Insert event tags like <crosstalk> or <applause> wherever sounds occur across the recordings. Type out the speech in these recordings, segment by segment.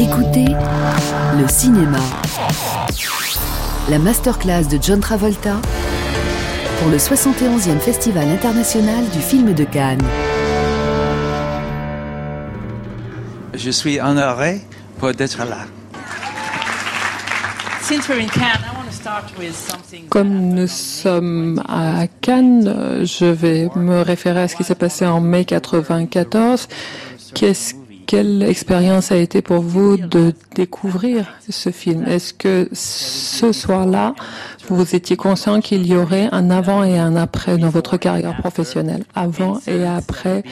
Écoutez le cinéma. La masterclass de John Travolta pour le 71e Festival international du film de Cannes. Je suis honoré pour d'être là. Comme nous sommes à Cannes, je vais me référer à ce qui s'est passé en mai 94. Qu'est-ce quelle expérience a été pour vous de découvrir ce film? Est-ce que ce soir-là, vous étiez conscient qu'il y aurait un avant et un après dans votre carrière professionnelle Avant et après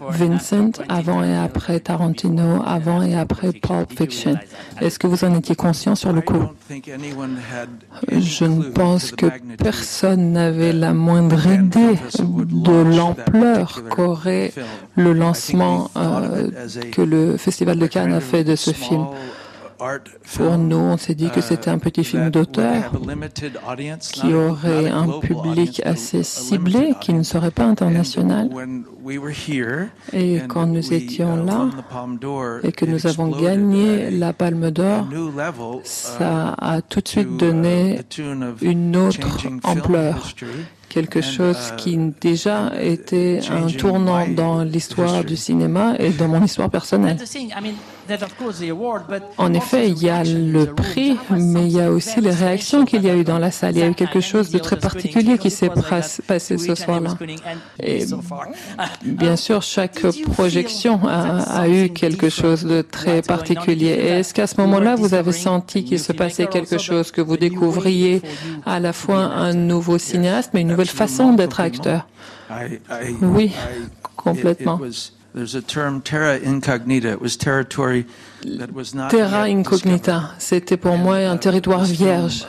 Vincent, avant et après Tarantino, avant et après Pulp Fiction. Est-ce que vous en étiez conscient sur le coup? Je ne pense que personne n'avait la moindre idée de l'ampleur qu'aurait le lancement euh, que le Festival de Cannes a fait de ce film. Pour nous, on s'est dit que c'était un petit film d'auteur qui aurait un public assez ciblé, qui ne serait pas international. Et quand nous étions là et que nous avons gagné la Palme d'Or, ça a tout de suite donné une autre ampleur quelque chose qui déjà était un tournant dans l'histoire du cinéma et dans mon histoire personnelle. En effet, il y a le prix, mais il y a aussi les réactions qu'il y a eu dans la salle. Il y a eu quelque chose de très particulier qui s'est passé ce soir-là. Et bien sûr, chaque projection a, eu quelque chose de très particulier. Est-ce qu'à ce, moment-là, vous avez senti qu'il se passait quelque chose, que vous découvriez à la fois un nouveau cinéaste, mais une nouvelle façon d'être acteur? Oui, complètement. Terra incognita, c'était pour moi un territoire vierge.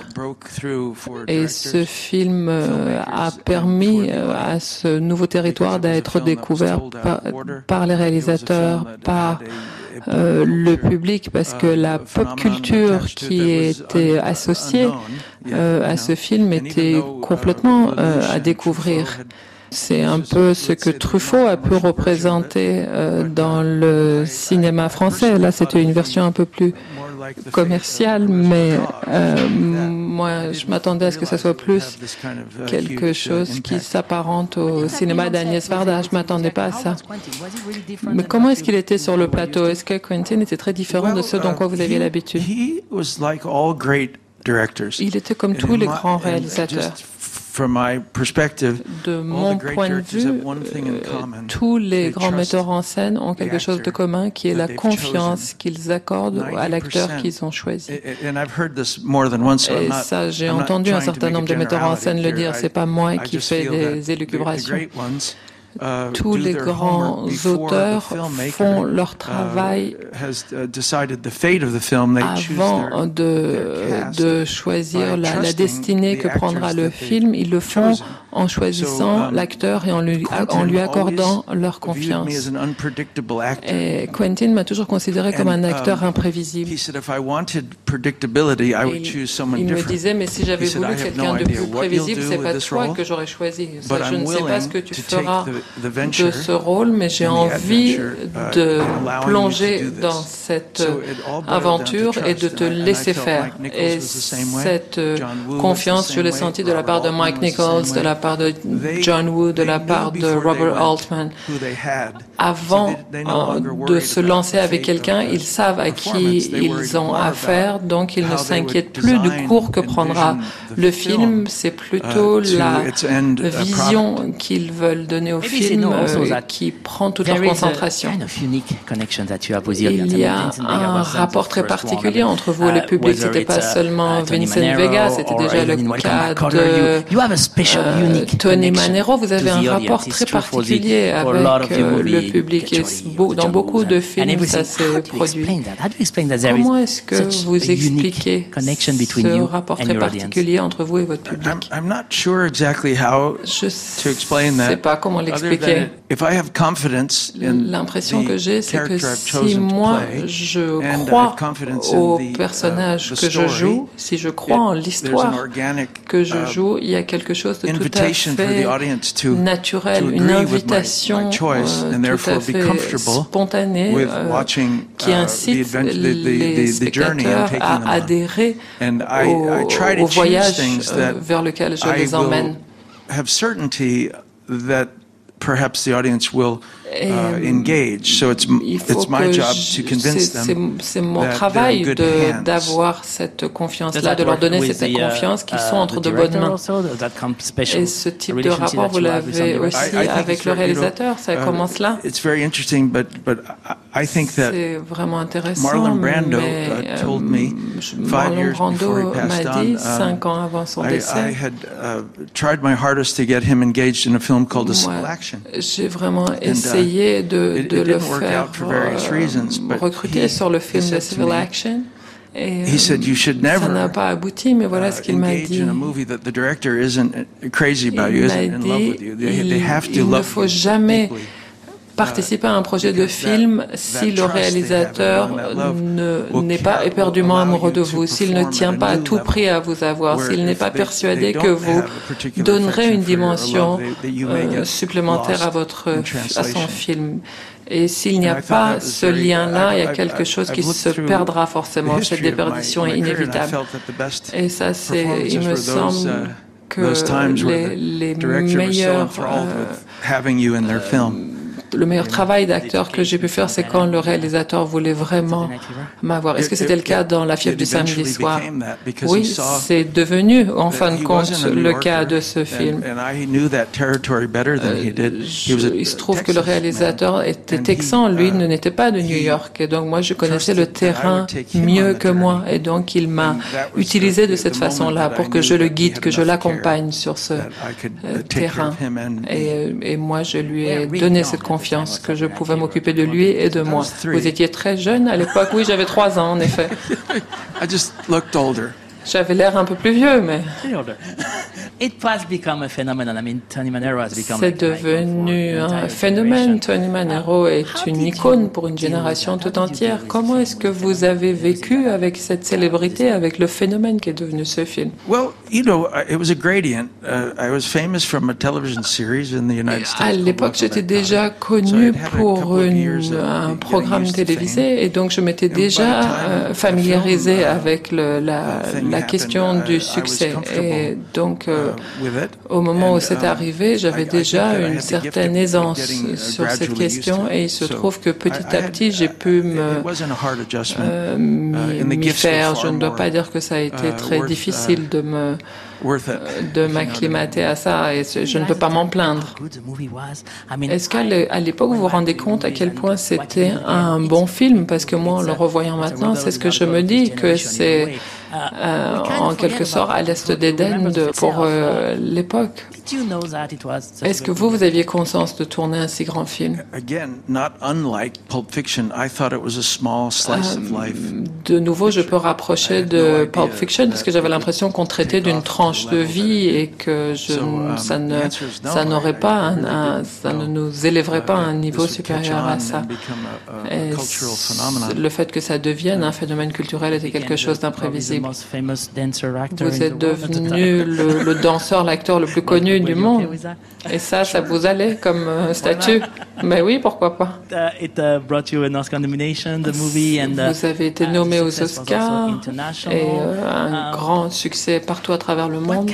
Et ce film euh, a permis euh, à ce nouveau territoire d'être découvert par, les réalisateurs, par euh, le public, parce que la pop culture qui était associée à ce film était complètement à découvrir. C'est un peu ce que Truffaut a pu représenter euh, dans le cinéma français. Là, c'était une version un peu plus commerciale, mais euh, moi, je m'attendais à ce que ça soit plus quelque chose qui s'apparente au cinéma d'Agnès Varda. Je m'attendais pas à ça. Mais comment est-ce qu'il était sur le plateau? Est-ce que Quentin était très différent de ce dont quoi vous aviez l'habitude? Il était comme tous les grands réalisateurs. De mon point de vue, euh, tous les grands metteurs en scène ont quelque chose de commun qui est la confiance qu'ils accordent à l'acteur qu'ils ont choisi. Et ça, j'ai entendu un certain nombre de metteurs en scène le dire. C'est pas moi qui fais des élucubrations. Euh, tous les grands auteurs font leur travail avant de, de choisir la, la, destinée que prendra le film. Ils le font en choisissant um, l'acteur et en lui, en lui accordant leur confiance. Et Quentin m'a toujours considéré comme un acteur um, imprévisible. il, me disait, mais si j'avais voulu quelqu'un de plus prévisible, c'est pas toi que j'aurais choisi. je ne sais pas ce que tu feras de ce rôle, mais j'ai envie uh, de plonger dans cette aventure et de te laisser faire. Et cette confiance, je l'ai sentie de la part de Mike Nichols, de la part de John Woo, de la part de Robert Altman. Avant euh, de se lancer avec quelqu'un, ils savent à qui ils ont affaire, donc ils ne s'inquiètent plus du cours que prendra le film. C'est plutôt uh, la vision qu'ils veulent donner au film euh, qui prend toute leur concentration. Il y a un rapport très particulier entre vous et le uh, public. C'était pas uh, seulement Vincent Vega, c'était déjà le cas de Tony Manero, vous avez un rapport très particulier avec euh, le public. et dans beaucoup de films ça s'est produit. Comment est-ce que vous expliquez ce rapport très particulier entre vous et votre public? Je ne sais pas comment l'expliquer L'impression que j'ai, c'est que si moi je crois au personnage que je joue, si je crois en l'histoire que je joue, il y a quelque chose de tout à fait naturel, une invitation tout à fait spontanée qui incite les spectateurs à adhérer au, voyage vers lequel je les emmène. Perhaps the audience will uh, engage. So it's it's my job to convince them. C'est mon travail d'avoir cette confiance-là, de leur donner cette uh, confiance qu'ils sont entre de bonnes mains. Et ce type de rapport, vous l'avez aussi avec le réalisateur. Ça uh, commence là. C'est vraiment intéressant. Marlon Brando mais, told me Marlon Brando m'a dit cinq ans avant son décès. I had tried my hardest to get him engaged in a film called A Civil Action. J'ai vraiment essayé essayé de, de le faire euh, recruter sur le film de Civil Action. Et he said you should never, ça n'a pas abouti, mais voilà ce qu'il m'a dit. In a movie that the director isn't crazy about you, isn't in love with you. They, they have to il love ne faut jamais participer à un projet de film si le réalisateur n'est pas éperdument amoureux de vous, s'il ne tient pas à tout prix à vous avoir, s'il n'est pas persuadé que vous donnerez une dimension euh, supplémentaire à votre à son film. Et s'il n'y a pas ce lien-là, il y a quelque chose qui se perdra forcément. Cette déperdition est inévitable. Et ça, c'est, il me semble uh, que les, les meilleurs euh, le meilleur travail d'acteur que j'ai pu faire, c'est quand le réalisateur voulait vraiment m'avoir. Est-ce que c'était le cas dans La fièvre du samedi soir? Oui, c'est devenu en fin de compte le cas de ce film. il se trouve que le réalisateur était texan, lui ne n'était pas de New York, et donc moi je connaissais le terrain mieux que moi, et donc il m'a utilisé de cette façon-là pour que je le guide, que je l'accompagne sur ce euh, terrain. Et, et moi je lui ai donné cette confiance confiance que je pouvais m'occuper de lui et de moi. Vous étiez très jeune à l'époque. Oui, j'avais trois ans, en effet. <laughs> J'avais l'air un peu plus vieux, mais. <laughs> C'est devenu un phénomène. Tony Manero est une icône pour une génération tout entière. Comment est-ce que vous avez vécu avec cette célébrité, avec le phénomène qui est devenu ce film? À l'époque, j'étais déjà connu pour un programme télévisé et donc je m'étais déjà euh, familiarisé avec le, la, la question du succès. Et donc, euh, au moment où c'est uh, arrivé, j'avais déjà une certaine aisance sur cette question et il se trouve que petit à petit, j'ai pu me euh, uh, m'y faire. Je ne dois pas dire que ça a été uh, très difficile de me de m'acclimater à ça et je ne peux pas m'en plaindre. Est-ce qu'à l'époque vous vous rendez compte à quel point c'était un bon film? Parce que moi, en le revoyant maintenant, c'est ce que je me dis, que c'est euh, en quelque sorte à l'est d'Éden pour euh, l'époque. Est-ce que vous, vous aviez conscience de tourner un si grand film? De nouveau, je peux rapprocher de Pulp Fiction parce que j'avais l'impression qu'on traitait d'une tranche de vie et que je, um, ça ne, ça n'aurait pas, un, ça ne nous élèverait pas à un niveau supérieur à ça. Et le fait que ça devienne un phénomène culturel était quelque chose d'imprévisible. Vous êtes devenu le, le danseur, l'acteur le plus connu du monde. Et ça, ça vous allait comme euh, statut. Mais oui, pourquoi pas. Uh, uh, vous avez été uh, nommé aux Oscars et euh, un um, grand succès partout à travers le monde.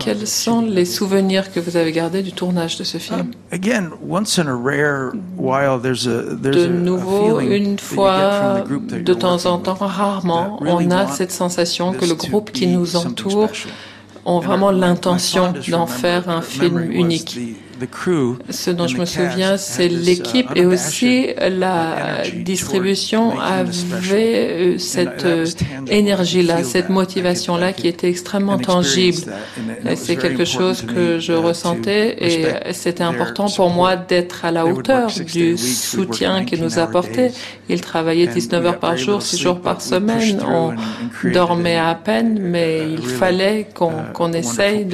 Quels sont les souvenirs que vous avez gardés du tournage de ce film? De nouveau, une fois, de temps en temps, rarement, on a cette sensation que le groupe qui nous entoure ont vraiment l'intention d'en faire un film unique. Ce dont je me souviens, c'est l'équipe et aussi la distribution avait euh, cette euh, énergie-là, cette motivation-là qui était extrêmement tangible. C'est quelque chose que je ressentais et c'était important pour moi d'être à la hauteur du soutien qu'il nous apportait. Il travaillait 19 heures par jour, 6 jours par semaine. On dormait à peine, mais il fallait qu'on essaye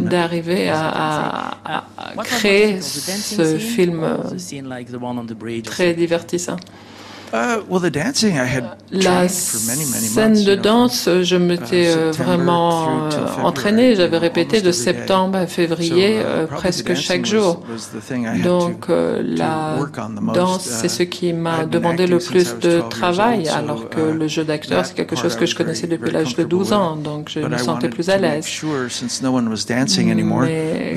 d'arriver à créé ce film très divertissant La scène de danse, je m'étais uh, euh, vraiment euh, entraîné. J'avais répété de septembre à février uh, euh, presque chaque jour. Donc la danse, c'est ce qui m'a demandé le plus de travail, alors que le jeu d'acteur, c'est quelque chose que je connaissais depuis l'âge de 12 ans. Donc je me sentais plus à l'aise. Mais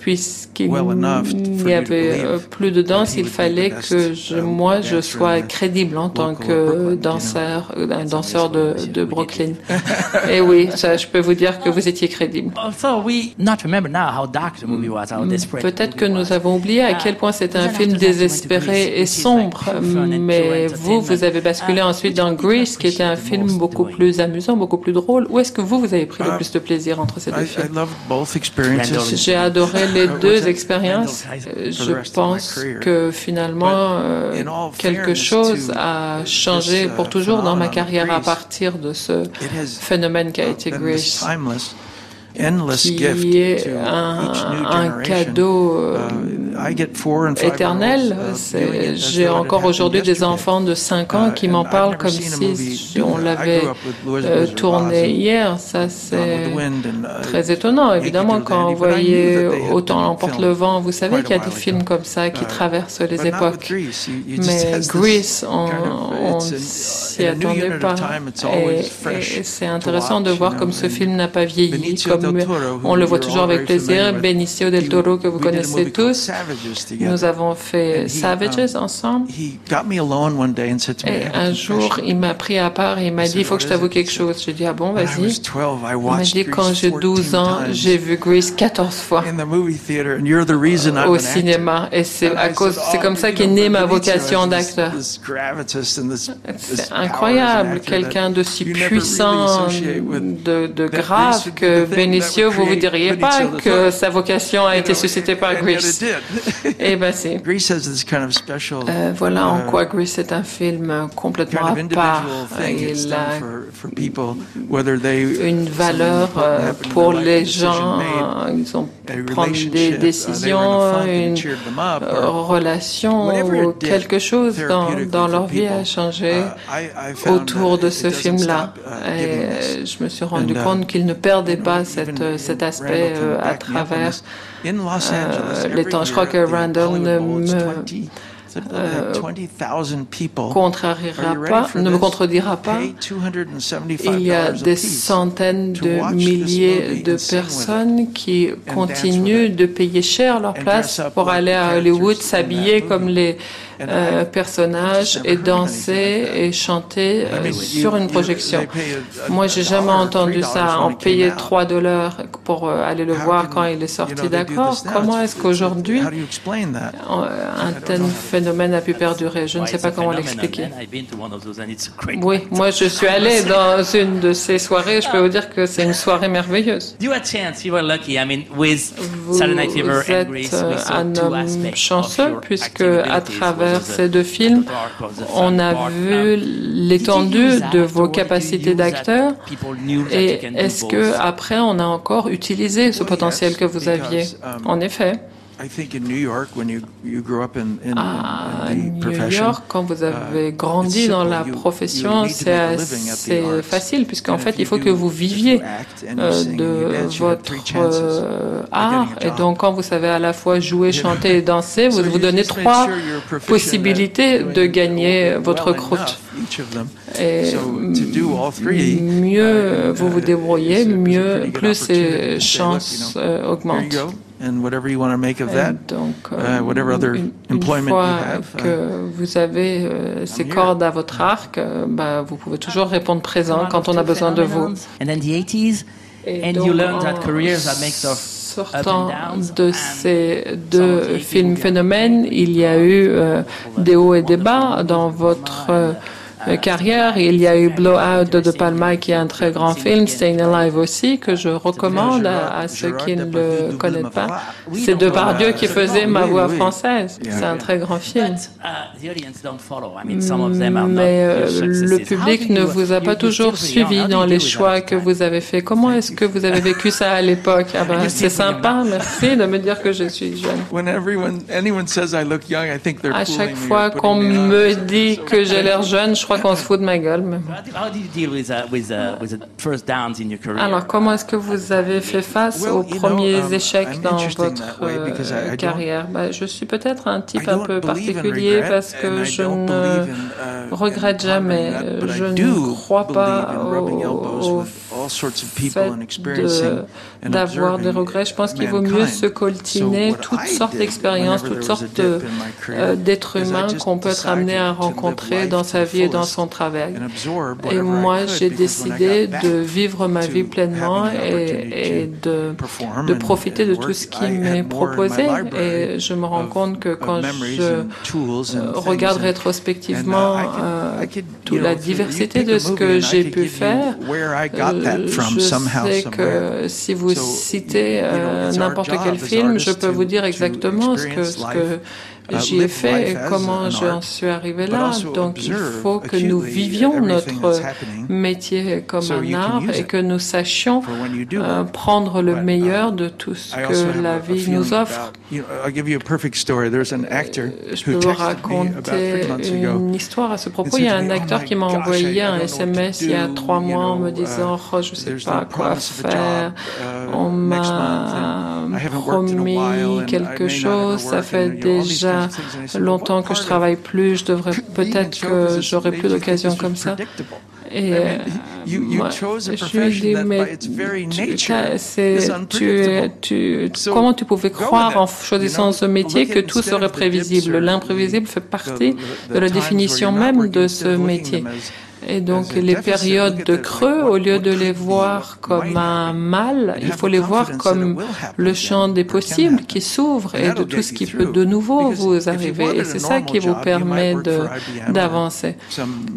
puisqu'il n'y avait plus de danse, il fallait que je, moi, je sois crédible en tant que danseur, un danseur de, de Brooklyn. Et <laughs> oui, ça, je peux vous dire que vous étiez crédible. Peut-être que nous avons oublié à quel point c'était un film désespéré et sombre, mais vous, vous avez basculé ensuite dans Grease, qui était un film beaucoup plus amusant, beaucoup plus drôle. Où est-ce que vous, vous avez pris le plus de plaisir entre ces deux films J'ai adoré les deux expériences. Je pense que finalement, euh, quelque chose a a changé pour toujours dans ma carrière à partir de ce phénomène qui a été Grace qui est un, un cadeau uh, éternel. J'ai encore aujourd'hui des enfants de 5 ans qui m'en parlent comme si on l'avait euh, tourné hier. Ça, c'est uh, très étonnant. Évidemment, quand vous voyez Autant l'emporte le vent, vous savez qu'il y a des films comme ça qui uh, traversent les époques. Mais <laughs> Grease, on s'y attendait pas. Et, c'est intéressant de voir comme ce film n'a pas vieilli, comme on le voit toujours avec plaisir. Benicio del Toro, que vous connaissez tous. Nous avons fait Savages ensemble. Et un jour, il m'a pris à part et il m'a dit, il faut que je t'avoue quelque chose. J'ai dit, ah bon, vas-y. Il m'a dit, quand j'ai 12 ans, j'ai vu Grease 14 fois au cinéma. Et c'est à cause, c'est comme ça qu'est née ma vocation d'acteur. C'est incroyable, quelqu'un de si puissant, de, de grave que Benicio vous vous diriez pas que sa vocation a été suscitée par Grease. <laughs> Eh ben c'est. <laughs> Euh, voilà en quoi Grease est un film complètement à part. Il a une valeur euh, pour les gens. Ils ont prendre des décisions, une relation ou quelque chose dans, dans leur vie a changé autour de ce film-là. Et je me suis rendu compte qu'ils ne perdaient pas cette cet aspect euh, à travers euh, les temps. Je crois que Randall ne me euh, contrariera pas, ne me contredira pas. Il y a des centaines de milliers de personnes qui continuent de payer cher leur place pour aller à Hollywood, s'habiller comme les euh, personnage et danser et chanter euh, sur une projection. Moi, j'ai jamais entendu ça. On payait 3 dollars pour euh, aller le voir quand il est sorti. D'accord? Comment est-ce qu'aujourd'hui un tel phénomène a pu perdurer? Je ne sais pas comment l'expliquer. Oui, moi, je suis allé <laughs> dans une de ces soirées. Je peux vous dire que c'est une soirée merveilleuse. Vous êtes un homme chanceux puisque à travers ces deux films, on a vu l'étendue de vos capacités d'acteur. Et est-ce que après, on a encore utilisé ce potentiel que vous aviez? En effet. À New York, quand vous avez uh, grandi dans la profession, c'est assez facile, puisqu'en fait, il faut que vous viviez euh, de votre euh, art. Et donc, quand vous savez à la fois jouer, chanter et danser, <laughs> vous vous donnez trois possibilités de gagner votre croûte. Et mieux vous vous débrouillez, mieux plus les chances euh, augmentent and whatever you want to make of that, donc, uh, whatever other une, employment fois you have. que uh, vous avez euh, ces cordes à votre arc, euh, bah, vous pouvez toujours répondre présent quand on a besoin de vous. And then the 80s, and donc, you learn that careers are made of sortant de ces deux films phénomènes, il y a eu euh, des hauts et des bas dans votre euh, carrière. Il y a eu Blowout de De Palma qui est un très grand film, Staying Alive aussi, que je recommande à, ceux qui ne le connaissent pas. C'est Depardieu qui faisait ma voix française. C'est un très grand film. Mais le public ne vous a pas toujours suivi dans les choix que vous avez faits. Comment est-ce que vous avez vécu ça à l'époque? Ah ben, C'est sympa, merci de me dire que je suis jeune. À chaque fois qu'on me dit que j'ai l'air jeune, je crois qu'on se fout de ma gueule. Alors, comment est-ce que vous avez fait face aux premiers um, échecs dans votre euh, carrière? Bah, Je suis peut-être un type un peu particulier parce que je ne uh, regrette jamais. Je ne crois pas au, fait d'avoir des regrets. Je pense qu'il vaut mieux se coltiner toutes sortes d'expériences, toutes sortes euh, d'êtres humains qu'on peut être amené à rencontrer dans sa vie et dans son travail. Et moi, j'ai décidé de vivre ma vie pleinement et, et de, de profiter de tout ce qui m'est proposé. Et je me rends compte que quand je euh, regarde rétrospectivement euh, toute la diversité de ce que j'ai pu faire, je sais que si vous citez n'importe quel film, je peux vous dire exactement ce que, ce que j'y ai fait et comment j'en suis arrivé là. Donc il faut que nous vivions notre métier comme un art et que nous sachions euh, prendre le meilleur de tout ce que la vie nous offre. Euh, je peux vous raconter une histoire à ce propos. Il y a un acteur qui m'a envoyé un SMS il y a trois mois en me disant uh, oh, je ne sais pas quoi faire. Uh, On m'a promis quelque chose. Ça fait déjà longtemps que je travaille plus, je devrais peut-être que j'aurai plus d'occasions comme ça. Et euh, moi, je lui dis, mais tu, tu, comment tu pouvais croire en choisissant ce métier que tout serait prévisible? L'imprévisible fait partie de la définition même de ce métier. Et donc les périodes de creux, au lieu de les voir comme un mal, il faut les voir comme le champ des possibles qui s'ouvre et de tout ce qui peut de nouveau vous arriver. Et c'est ça qui vous permet d'avancer.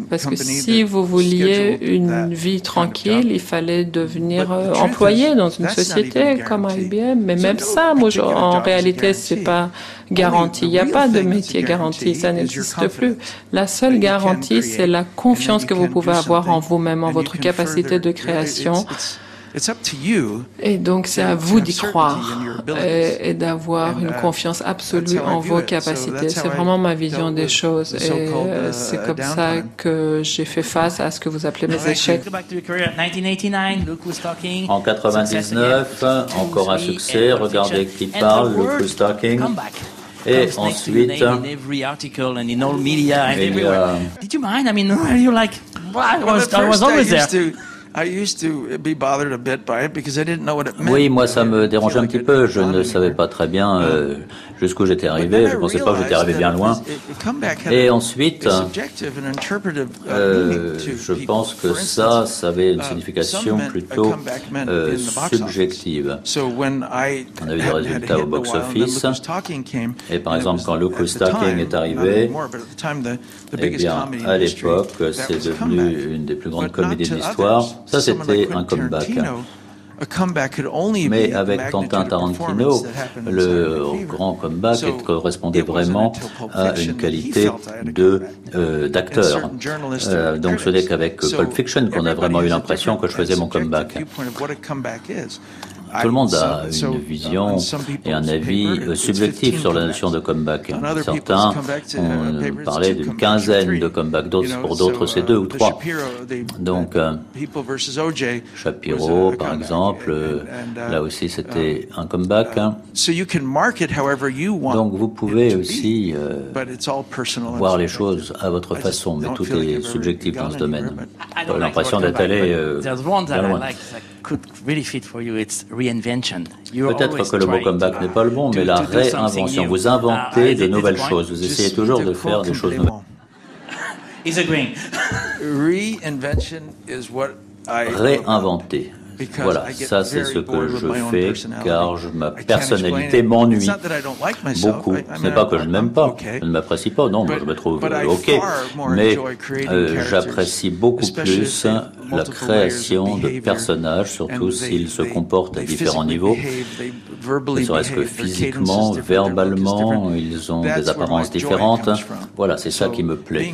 Parce que si vous vouliez une vie tranquille, il fallait devenir euh, employé dans une société comme IBM. Mais même ça, en réalité, c'est pas garantie. Il n'y a pas de métier garanti, ça n'existe plus. La seule garantie, c'est la confiance que vous pouvez avoir en vous-même, en votre capacité de création. Et donc, c'est à vous d'y croire et, d'avoir une uh, confiance absolue en vos capacités. C'est vraiment ma vision des choses. Et euh, c'est uh, comme ça que j'ai fait face à ce que vous appelez mes échecs. En 99, encore un succès. Regardez qui parle, Luke Talking. Et ensuite, il y a... Did you mind? I mean, <laughs> you like, I was, I was always there. Oui, moi ça me dérangeait un petit peu. Je ne savais pas très bien euh, jusqu'où j'étais arrivé. Je ne pensais pas que j'étais arrivé bien loin. Et ensuite, euh, je pense que ça, ça avait une uh, signification plutôt euh, subjective. On avait des résultats au box-office. Et par exemple, quand Look Who's Talking est arrivé, eh bien, à l'époque, c'est devenu une des plus grandes comédies de l'histoire. Ça, c'était un comeback. Mais avec Quentin Tarantino, le grand comeback correspondait vraiment à une qualité de euh, d'acteur. Euh, donc ce n'est qu'avec Pulp Fiction qu'on a vraiment eu l'impression que je faisais mon comeback. Tout le monde a une vision et un avis euh, subjectif sur la notion de comeback. Certains ont parlé d'une quinzaine de comebacks, d'autres pour d'autres c'est deux ou trois. Donc euh, Shapiro, par exemple, euh, là aussi c'était un comeback. Donc vous pouvez aussi voir les choses à votre façon, mais tout est subjectif dans ce domaine. L'impression d'être allé bien loin. Peut-être que le mot comeback n'est pas le bon, mais la réinvention. Vous inventez de nouvelles choses. Vous essayez toujours de faire des choses nouvelles. <laughs> Réinventer. Voilà, ça c'est ce que je fais car je, ma personnalité m'ennuie beaucoup. Ce n'est pas que je ne m'aime pas, je ne m'apprécie pas, non, moi je me trouve ok, mais euh, j'apprécie beaucoup plus la création de personnages, surtout s'ils se comportent à différents niveaux, ne serait-ce que physiquement, verbalement, ils ont des apparences différentes. Voilà, c'est ça qui me plaît.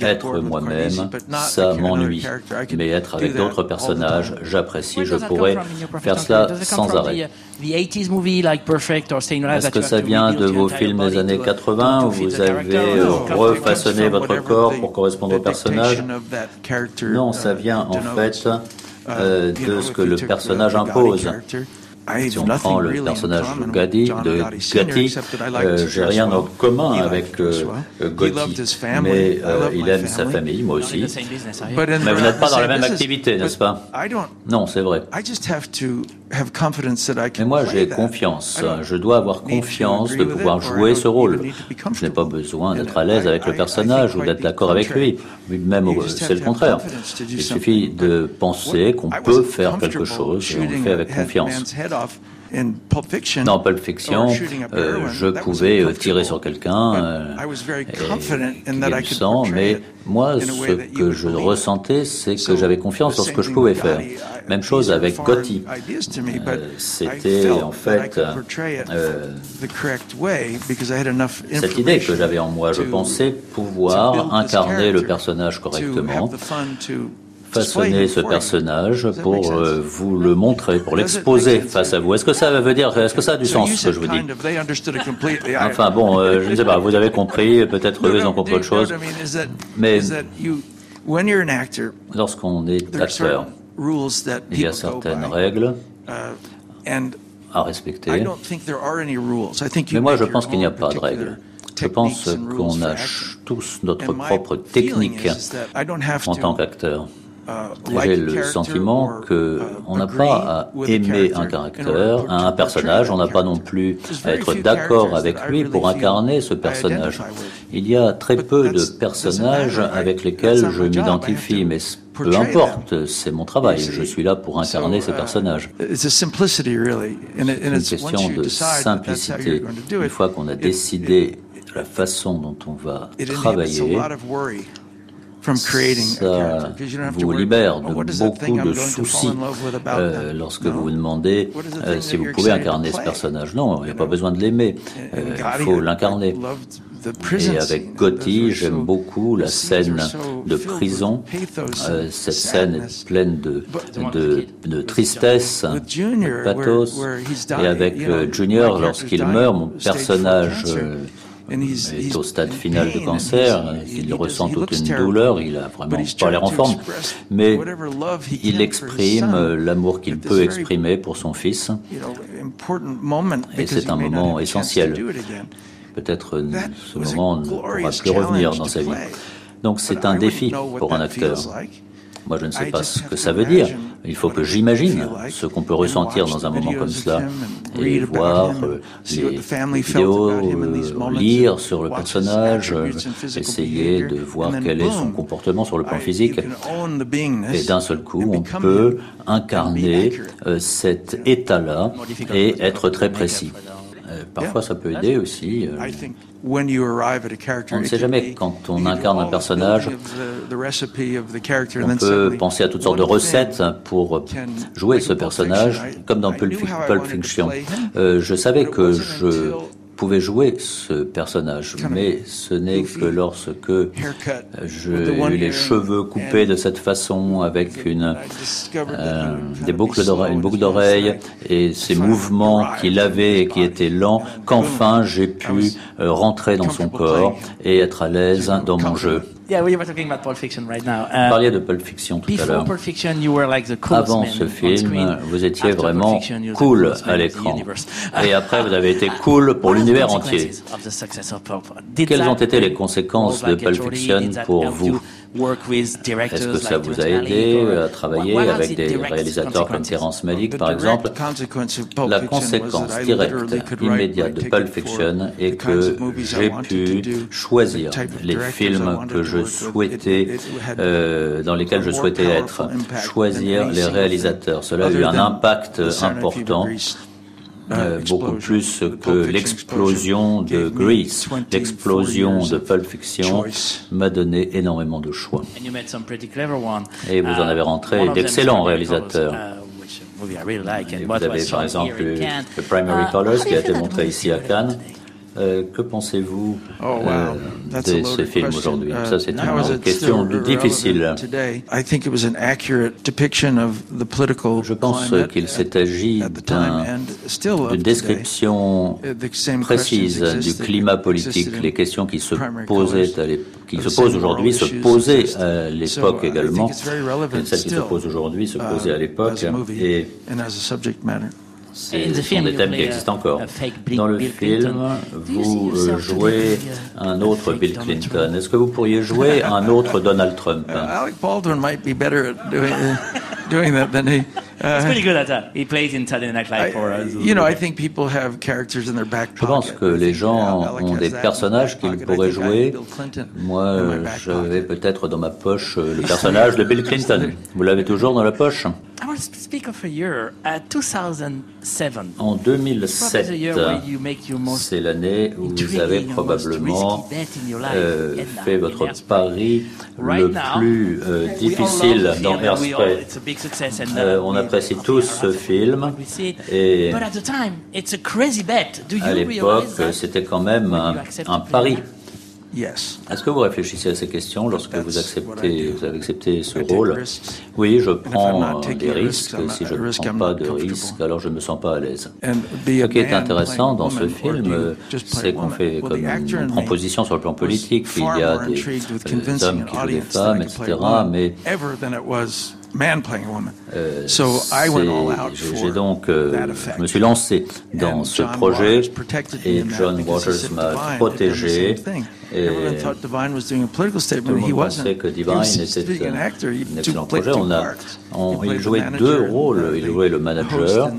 être moi-même, ça m'ennuie, mais être avec d'autres personnages, j'apprécie, je pourrais faire cela sans arrêt. Est-ce que ça vient de vos films des années 80 où vous avez euh, refaçonné votre corps pour correspondre au personnage? Non, ça vient en fait euh, de ce que le personnage impose. Si on prend le personnage de Gatti, de Gatti euh, j'ai rien en commun avec euh, Gotti, mais euh, il aime sa famille, moi aussi. Mais vous n'êtes pas dans la même activité, n'est-ce pas? Non, c'est vrai. Mais moi, j'ai confiance. Je dois avoir confiance de pouvoir jouer ce rôle. Je n'ai pas besoin d'être à l'aise avec le personnage ou d'être d'accord avec lui. Même c'est le contraire. Il suffit de penser qu'on peut faire quelque chose et on le fait avec confiance. Dans Pulp Fiction, euh, je pouvais euh, tirer sur quelqu'un euh, et du sang, mais moi, ce que je ressentais, c'est que j'avais confiance dans ce que je pouvais faire. Même chose avec Gotti. C'était en fait cette idée que j'avais en moi. Je pensais pouvoir incarner le personnage correctement façonner ce personnage pour euh, vous le montrer, pour l'exposer face à vous. Est-ce que ça veut dire, est-ce que ça a du sens ce que je vous dis? Enfin bon, euh, je ne sais pas, vous avez compris, peut-être eux ils ont compris autre chose, mais lorsqu'on est acteur, il y a certaines règles uh, à respecter. Mais moi je pense qu'il n'y a pas de règles. Je pense qu'on a tous notre propre technique en tant qu'acteur. Uh, J'ai le sentiment que uh, on n'a pas à aimer un caractère, un personnage, on n'a pas non plus à être d'accord avec lui pour incarner ce personnage. Il y a très peu de personnages avec lesquels je m'identifie, mais peu importe, c'est mon travail, je suis là pour incarner ces uh, personnages. C'est une question de simplicité. Une fois qu'on a décidé la façon dont on va travailler, ça vous libère de beaucoup de soucis euh, lorsque vous vous demandez euh, si vous pouvez incarner ce personnage. Non, il n'y a pas besoin de l'aimer, euh, il faut l'incarner. Et avec Gotti, j'aime beaucoup la scène de prison. cette scène est pleine de, de, de tristesse, de pathos. Et avec Junior, lorsqu'il meurt, mon personnage est au stade final de cancer, il ressent toute une douleur, il a vraiment pas l'air en forme, mais il exprime l'amour qu'il peut exprimer pour son fils, et c'est un moment essentiel. Peut-être ce moment ne pourra plus revenir dans sa vie. Donc c'est un défi pour un acteur. Moi, je ne sais pas ce que ça veut dire. Il faut que j'imagine ce qu'on peut ressentir dans un moment comme cela et voir euh, les vidéos, euh, lire sur le personnage, euh, essayer de voir quel est son comportement sur le plan physique. Et d'un seul coup, on peut incarner cet état-là et être très précis. Parfois, ça peut aider aussi. On ne sait jamais quand on incarne un personnage. On peut penser à toutes sortes de recettes pour jouer ce personnage, comme dans Pulp Fiction. Euh, je savais que je pouvais jouer ce personnage, mais ce n'est que lorsque j'ai eu les cheveux coupés de cette façon, avec une, euh, des boucles une boucle d'oreille et ces mouvements qu'il avait et qui étaient lents, qu'enfin j'ai pu euh, rentrer dans son corps et être à l'aise dans mon jeu. Yeah, we were talking about Pulp Fiction right now. Uh, Parliez de Pulp Fiction tout à l'heure. Avant ce film, vous étiez vraiment cool à l'écran. Et après, vous avez été <laughs> cool pour l'univers entier. Quelles ont été les conséquences de Pulp Fiction pour vous? Est-ce que ça vous a aidé à travailler avec des réalisateurs comme Terrence Malick, par exemple? La conséquence directe, immédiate de Pulp Fiction est que j'ai pu choisir les films que je je souhaitais, euh, dans lesquels je souhaitais être, choisir les réalisateurs. Cela a eu un impact important. Euh, beaucoup plus que l'explosion de Grease, l'explosion de Pulp Fiction m'a donné énormément de choix. Et vous en avez rentré d'excellents réalisateurs. Et vous avez par exemple le Primary Colors qui a été montré ici à Cannes. Euh, que pensez-vous oh, euh, de ce film aujourd'hui? Uh, Ça, c'est une question difficile. Je pense qu'il s'est agi d'une description description précise du climat politique, les questions qui se posaient qui se posent aujourd'hui se posaient à l'époque également, celles qui se posent aujourd'hui se posaient à uh, l'époque, et sont des thèmes qui existent encore. Dans le film, vous euh, jouez un autre Bill Clinton. Est-ce que vous pourriez jouer un autre Donald Trump? <laughs> Alec Baldwin might be better at doing, uh, <laughs> doing that than he. Uh, He's pretty good at that. He plays in Saturday Night Live for us. You know, I think people have characters in their back pocket. Je pense que les gens ont des personnages qu'ils pourraient jouer. Moi, j'avais peut-être dans ma poche euh, le personnage de Bill Clinton. Vous l'avez toujours dans la poche? I want to speak of a year, uh, 2007. En 2007, c'est l'année où vous avez probablement euh, fait votre pari le plus euh, difficile dans Hairspray. Euh, on apprécie tous ce film et à l'époque, c'était quand même un, un pari. Est-ce que vous réfléchissez à ces questions lorsque vous acceptez, vous avez accepté ce rôle? Oui, je prends des risques. Si je ne prends pas de risques, alors je ne me sens pas à l'aise. Ce qui est intéressant dans ce film, c'est qu'on fait comme on prend position sur le plan politique. Il y a des, des hommes qui jouent des femmes, etc. Mais euh, J'ai donc, euh, je me suis lancé dans ce projet et John Waters m'a protégé. Et tout le monde pensait que Divine était un excellent projet. On a, on, il jouait deux rôles. Il jouait le manager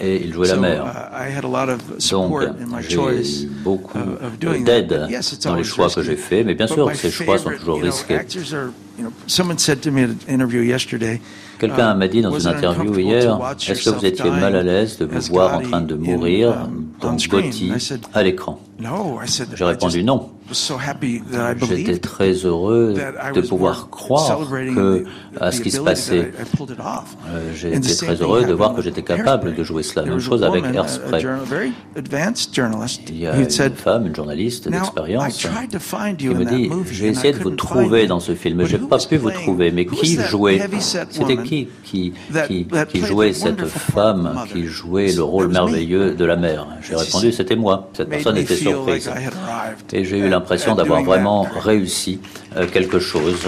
et il jouait la mère. Uh, Donc j'ai eu beaucoup d'aide dans les choix que j'ai faits, mais bien sûr, ces choix sont toujours risqués. Quelqu'un m'a dit dans une interview hier, est-ce que vous étiez mal à l'aise de vous voir en train de mourir um, dans Gotti à l'écran? J'ai répondu non. J'étais très heureux de pouvoir croire que, à ce qui se passait. Euh, j'étais très heureux de voir que j'étais capable de jouer cela. Même chose avec Airspray. Il y a une femme, une journaliste d'expérience, qui me dit J'ai essayé de vous trouver dans ce film, mais je n'ai pas pu vous trouver. Mais qui jouait C'était qui qui, qui qui jouait cette femme qui jouait le rôle merveilleux de la mère J'ai répondu C'était moi. Cette personne était surprise. Et j'ai eu l'impression d'avoir vraiment réussi euh, quelque chose,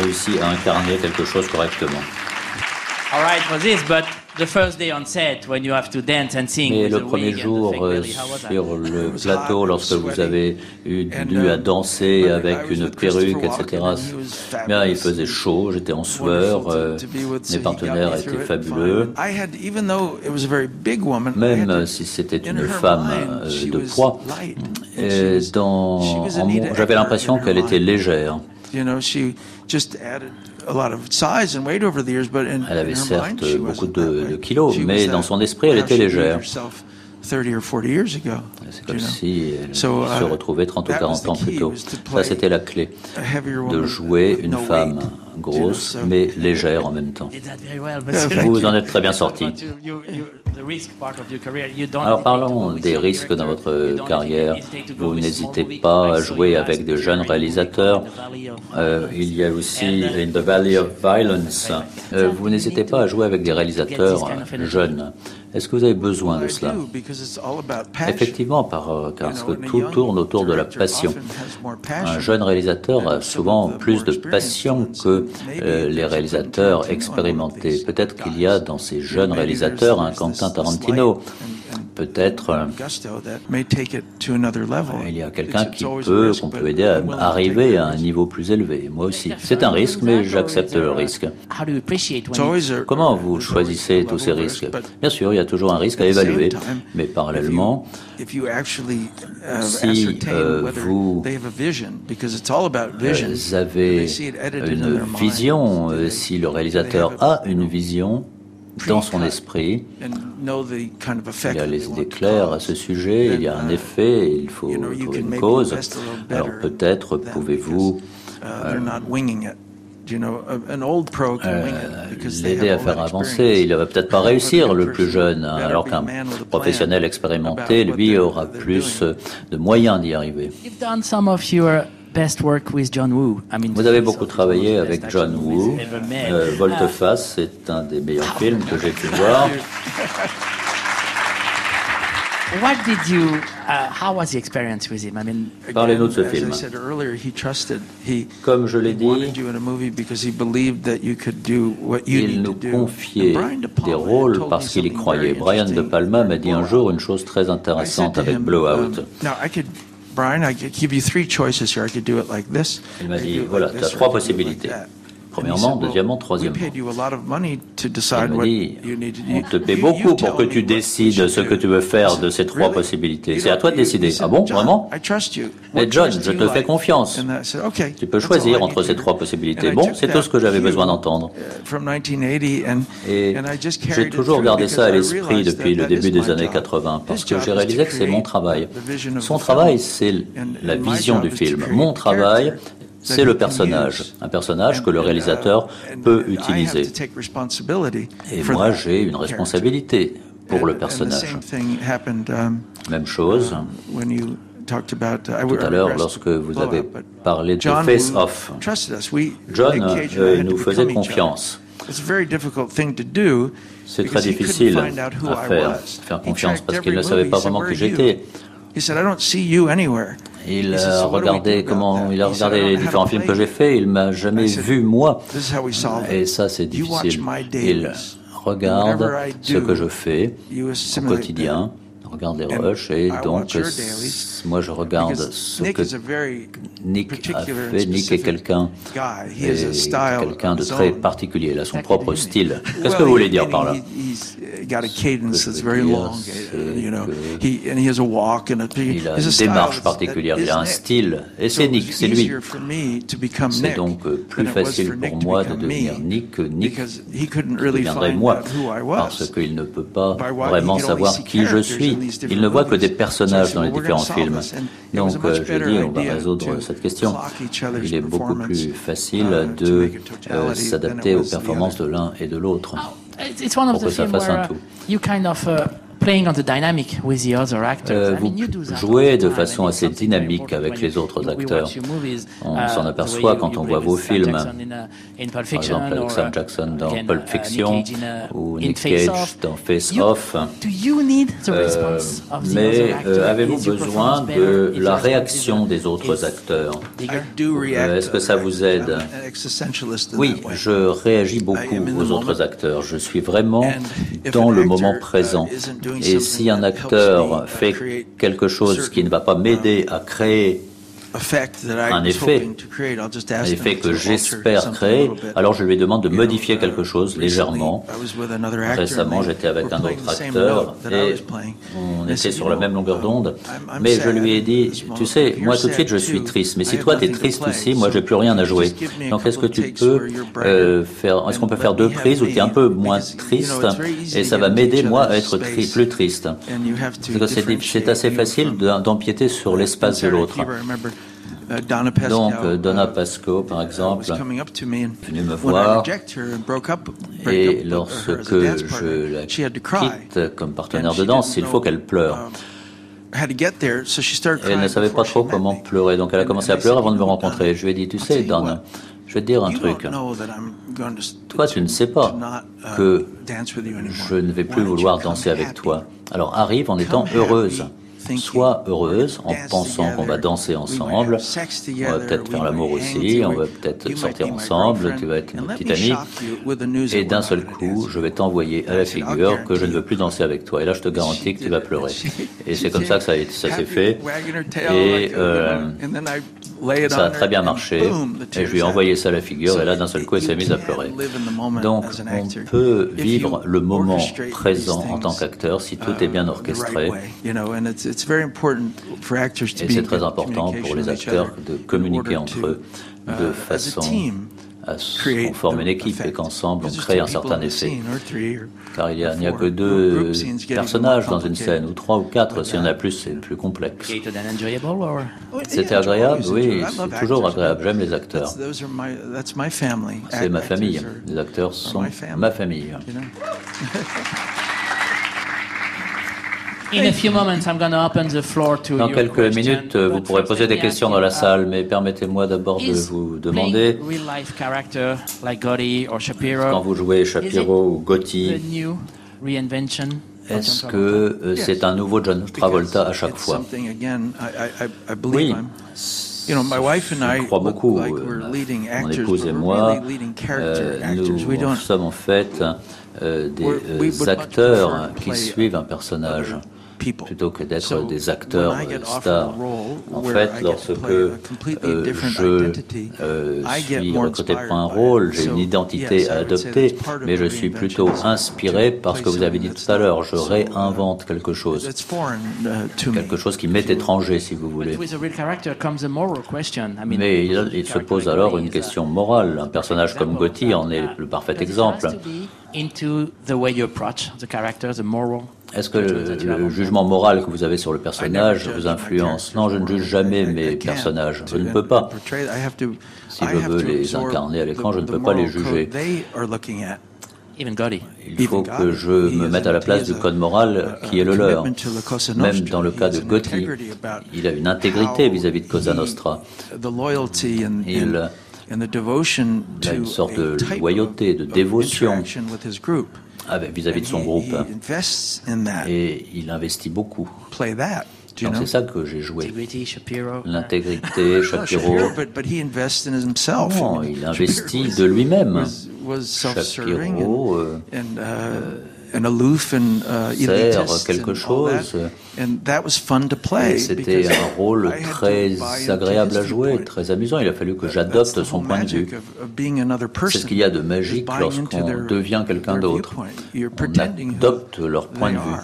réussi à incarner quelque chose correctement. All right for this, but mais le premier jour euh, sur le plateau, lorsque vous avez eu dû à uh, danser avec une perruque, etc., bien, il faisait chaud, j'étais en sueur, euh, mes partenaires étaient fabuleux. Même si c'était une femme euh, de poids, j'avais l'impression qu'elle était légère. Elle avait certes beaucoup de, kilos, mais dans son esprit, elle était légère. C'est comme si elle se uh, retrouvait 30 ou 40 ans plus tôt. Ça, c'était la clé, de jouer une femme grosse, mais légère en même temps. <laughs> Vous en êtes très bien sorti. Alors parlons des risques dans votre carrière. Vous n'hésitez pas à jouer avec de jeunes réalisateurs. Euh, il y a aussi In the Valley of Violence. Euh, vous n'hésitez pas à jouer avec des réalisateurs jeunes. Est-ce que vous avez besoin de cela Effectivement, parce que tout tourne autour de la passion. Un jeune réalisateur a souvent plus de passion que euh, les réalisateurs expérimentés. Peut-être qu'il y a dans ces jeunes réalisateurs un Quentin Tarantino peut-être il y a quelqu'un qui peut, qu'on peut aider à arriver à un niveau plus élevé. Moi aussi. C'est un risque, mais j'accepte le risque. Comment vous choisissez tous ces risques Bien sûr, il y a toujours un risque à évaluer, mais parallèlement, si vous avez une vision, euh, si le réalisateur a une vision, dans son esprit. Il y a les idées claires à ce sujet, il y a un effet, il faut trouver une cause. Alors peut-être pouvez-vous euh, l'aider à faire avancer. Il ne va peut-être pas réussir, le plus jeune, hein, alors qu'un professionnel expérimenté, lui, aura plus de moyens d'y arriver. Vous avez beaucoup travaillé avec John Woo. Euh, Volte-face, c'est un des meilleurs films que j'ai pu voir. <laughs> What did you, uh, how was the experience with him? I mean, Parlez-nous de ce film. Comme je l'ai dit, il nous confiait des rôles parce qu'il y croyait. Brian De Palma m'a dit un jour une chose très intéressante avec Blowout. Brian, I give you three choices here. I could do it like this. Il m'a dit, voilà, tu as trois possibilités. Premièrement, deuxièmement, troisièmement. Il m'a dit, on te paie beaucoup pour que tu décides ce que tu veux faire de ces trois possibilités. C'est à toi de décider. Ah bon, vraiment Mais John, je te fais confiance. Tu peux choisir entre ces trois possibilités. Bon, c'est tout ce que j'avais besoin d'entendre. Et j'ai toujours gardé ça à l'esprit depuis le début des années 80, parce que j'ai réalisé que c'est mon travail. Son travail, c'est la vision du film. Mon travail, c'est le personnage, un personnage que le réalisateur peut utiliser. Et moi, j'ai une responsabilité pour le personnage. Même chose. Tout à l'heure, lorsque vous avez parlé de Face Off, John euh, nous faisait confiance. C'est très difficile à faire, faire confiance, parce qu'il ne savait pas vraiment qui j'étais. Il a regardé comment il a regardé les différents films que j'ai faits. Il m'a jamais vu moi. Et ça, c'est difficile. Il regarde ce que je fais au quotidien regarde les rushs et donc moi je regarde ce que Nick a fait. Nick est quelqu'un quelqu'un de très particulier, il a son propre style. Qu'est-ce que vous voulez dire par là? il a une démarche particulière, il a un style, et c'est Nick, c'est lui. C'est donc euh, plus facile pour moi de devenir Nick que Nick deviendrait moi, parce qu'il ne peut pas vraiment savoir qui je suis. Il ne voit que des personnages dans les différents films. Donc, euh, je dis, on va résoudre cette question. Il est beaucoup plus facile de euh, s'adapter aux performances de l'un et de l'autre pour que ça fasse un tout. Euh, vous jouez de façon assez dynamique avec les autres acteurs. On uh, s'en aperçoit quand on voit vos films. Par exemple, Alexander Jackson dans Pulp uh, Fiction ou Nick Cage dans Face Off. Euh, mais euh, avez-vous besoin de la réaction des autres acteurs? Est-ce que ça vous aide? Oui, je réagis beaucoup aux autres acteurs. Je suis vraiment dans le moment présent. Et si un acteur fait quelque chose qui ne va pas m'aider à créer un effet, un effet que j'espère créer, alors je lui demande de modifier quelque chose légèrement. Récemment, j'étais avec un autre acteur et on était sur la même longueur d'onde, mais je lui ai dit, tu sais, moi tout de suite je suis triste, mais si toi tu es triste aussi, moi j'ai plus rien à jouer. Donc est-ce que tu peux euh, faire, est-ce qu'on peut faire deux prises où tu es un peu moins triste et ça va m'aider moi à être plus triste? C'est assez facile d'empiéter sur l'espace de l'autre. Euh, Donc euh, Donna Pasco, par exemple, est venue me voir et lorsque je la quitte comme partenaire de danse, il faut qu'elle pleure. Um, elle ne savait pas trop comment pleurer, donc elle a commencé à pleurer avant de me rencontrer. Je lui ai dit, tu sais, Donna, je vais te dire un truc. Toi, tu ne sais pas uh, que je ne vais plus vouloir danser avec toi. Alors arrive en étant heureuse. Sois heureuse en pensant qu'on va danser ensemble, on va peut-être faire l'amour aussi, on va peut-être sortir ensemble, tu vas être une petite amie, et d'un seul coup, je vais t'envoyer à la figure que je ne veux plus danser avec toi. Et là, je te garantis que tu vas pleurer. Et c'est comme ça que ça, ça s'est fait. Et euh, ça a très bien marché. Et je lui ai envoyé ça à la figure, et là, d'un seul coup, elle s'est mise à pleurer. Donc, on peut vivre le moment présent en tant qu'acteur si tout est bien orchestré. Et c'est très important pour les acteurs de communiquer entre eux de façon on forme une équipe et qu'ensemble on crée un certain effet. Car il n'y a, a, que deux personnages dans une scène, ou trois ou quatre. S'il y en a plus, c'est plus complexe. C'était agréable, oui, c'est toujours agréable. J'aime les acteurs. C'est ma famille. Les acteurs sont ma famille. <laughs> Dans quelques minutes, vous pourrez poser des questions dans la salle, mais permettez-moi d'abord de vous demander, quand vous jouez Shapiro ou Gotti, est-ce que euh, c'est un nouveau John Travolta à chaque fois? Oui. Je crois beaucoup. Mon épouse et moi, euh, nous sommes en fait euh, des acteurs qui suivent un personnage plutôt que d'être des acteurs stars. En fait, lorsque euh, je euh, suis recruté pour un rôle, j'ai une identité à adopter, mais je suis plutôt inspiré par ce que vous avez dit tout à l'heure. Je réinvente quelque chose, uh, quelque chose qui m'est étranger, si vous voulez. Mais il, il se pose alors une question morale. Un personnage comme Gotti en est le parfait exemple. Est-ce que le, jugement moral que vous avez sur le personnage vous influence Non, je ne juge jamais mes personnages. Je ne peux pas. Si je veux les incarner à l'écran, je ne peux pas les juger. Il faut que je me mette à la place du code moral qui est le leur. Même dans le cas de Gotti, il a une intégrité vis-à-vis de Cosa Nostra. Il a une sorte de loyauté, de dévotion vis-à-vis de son groupe. Et il investit beaucoup. Donc c'est ça que j'ai joué. L'intégrité, <laughs> Shapiro. Non, il <laughs> investit de lui-même. Shapiro. Euh, uh, euh, uh, quelque chose. C'était un rôle très agréable à jouer, très amusant. Il a fallu que j'adopte son point de vue. C'est ce qu'il y a de magique lorsqu'on devient quelqu'un d'autre. On adopte leur point de vue.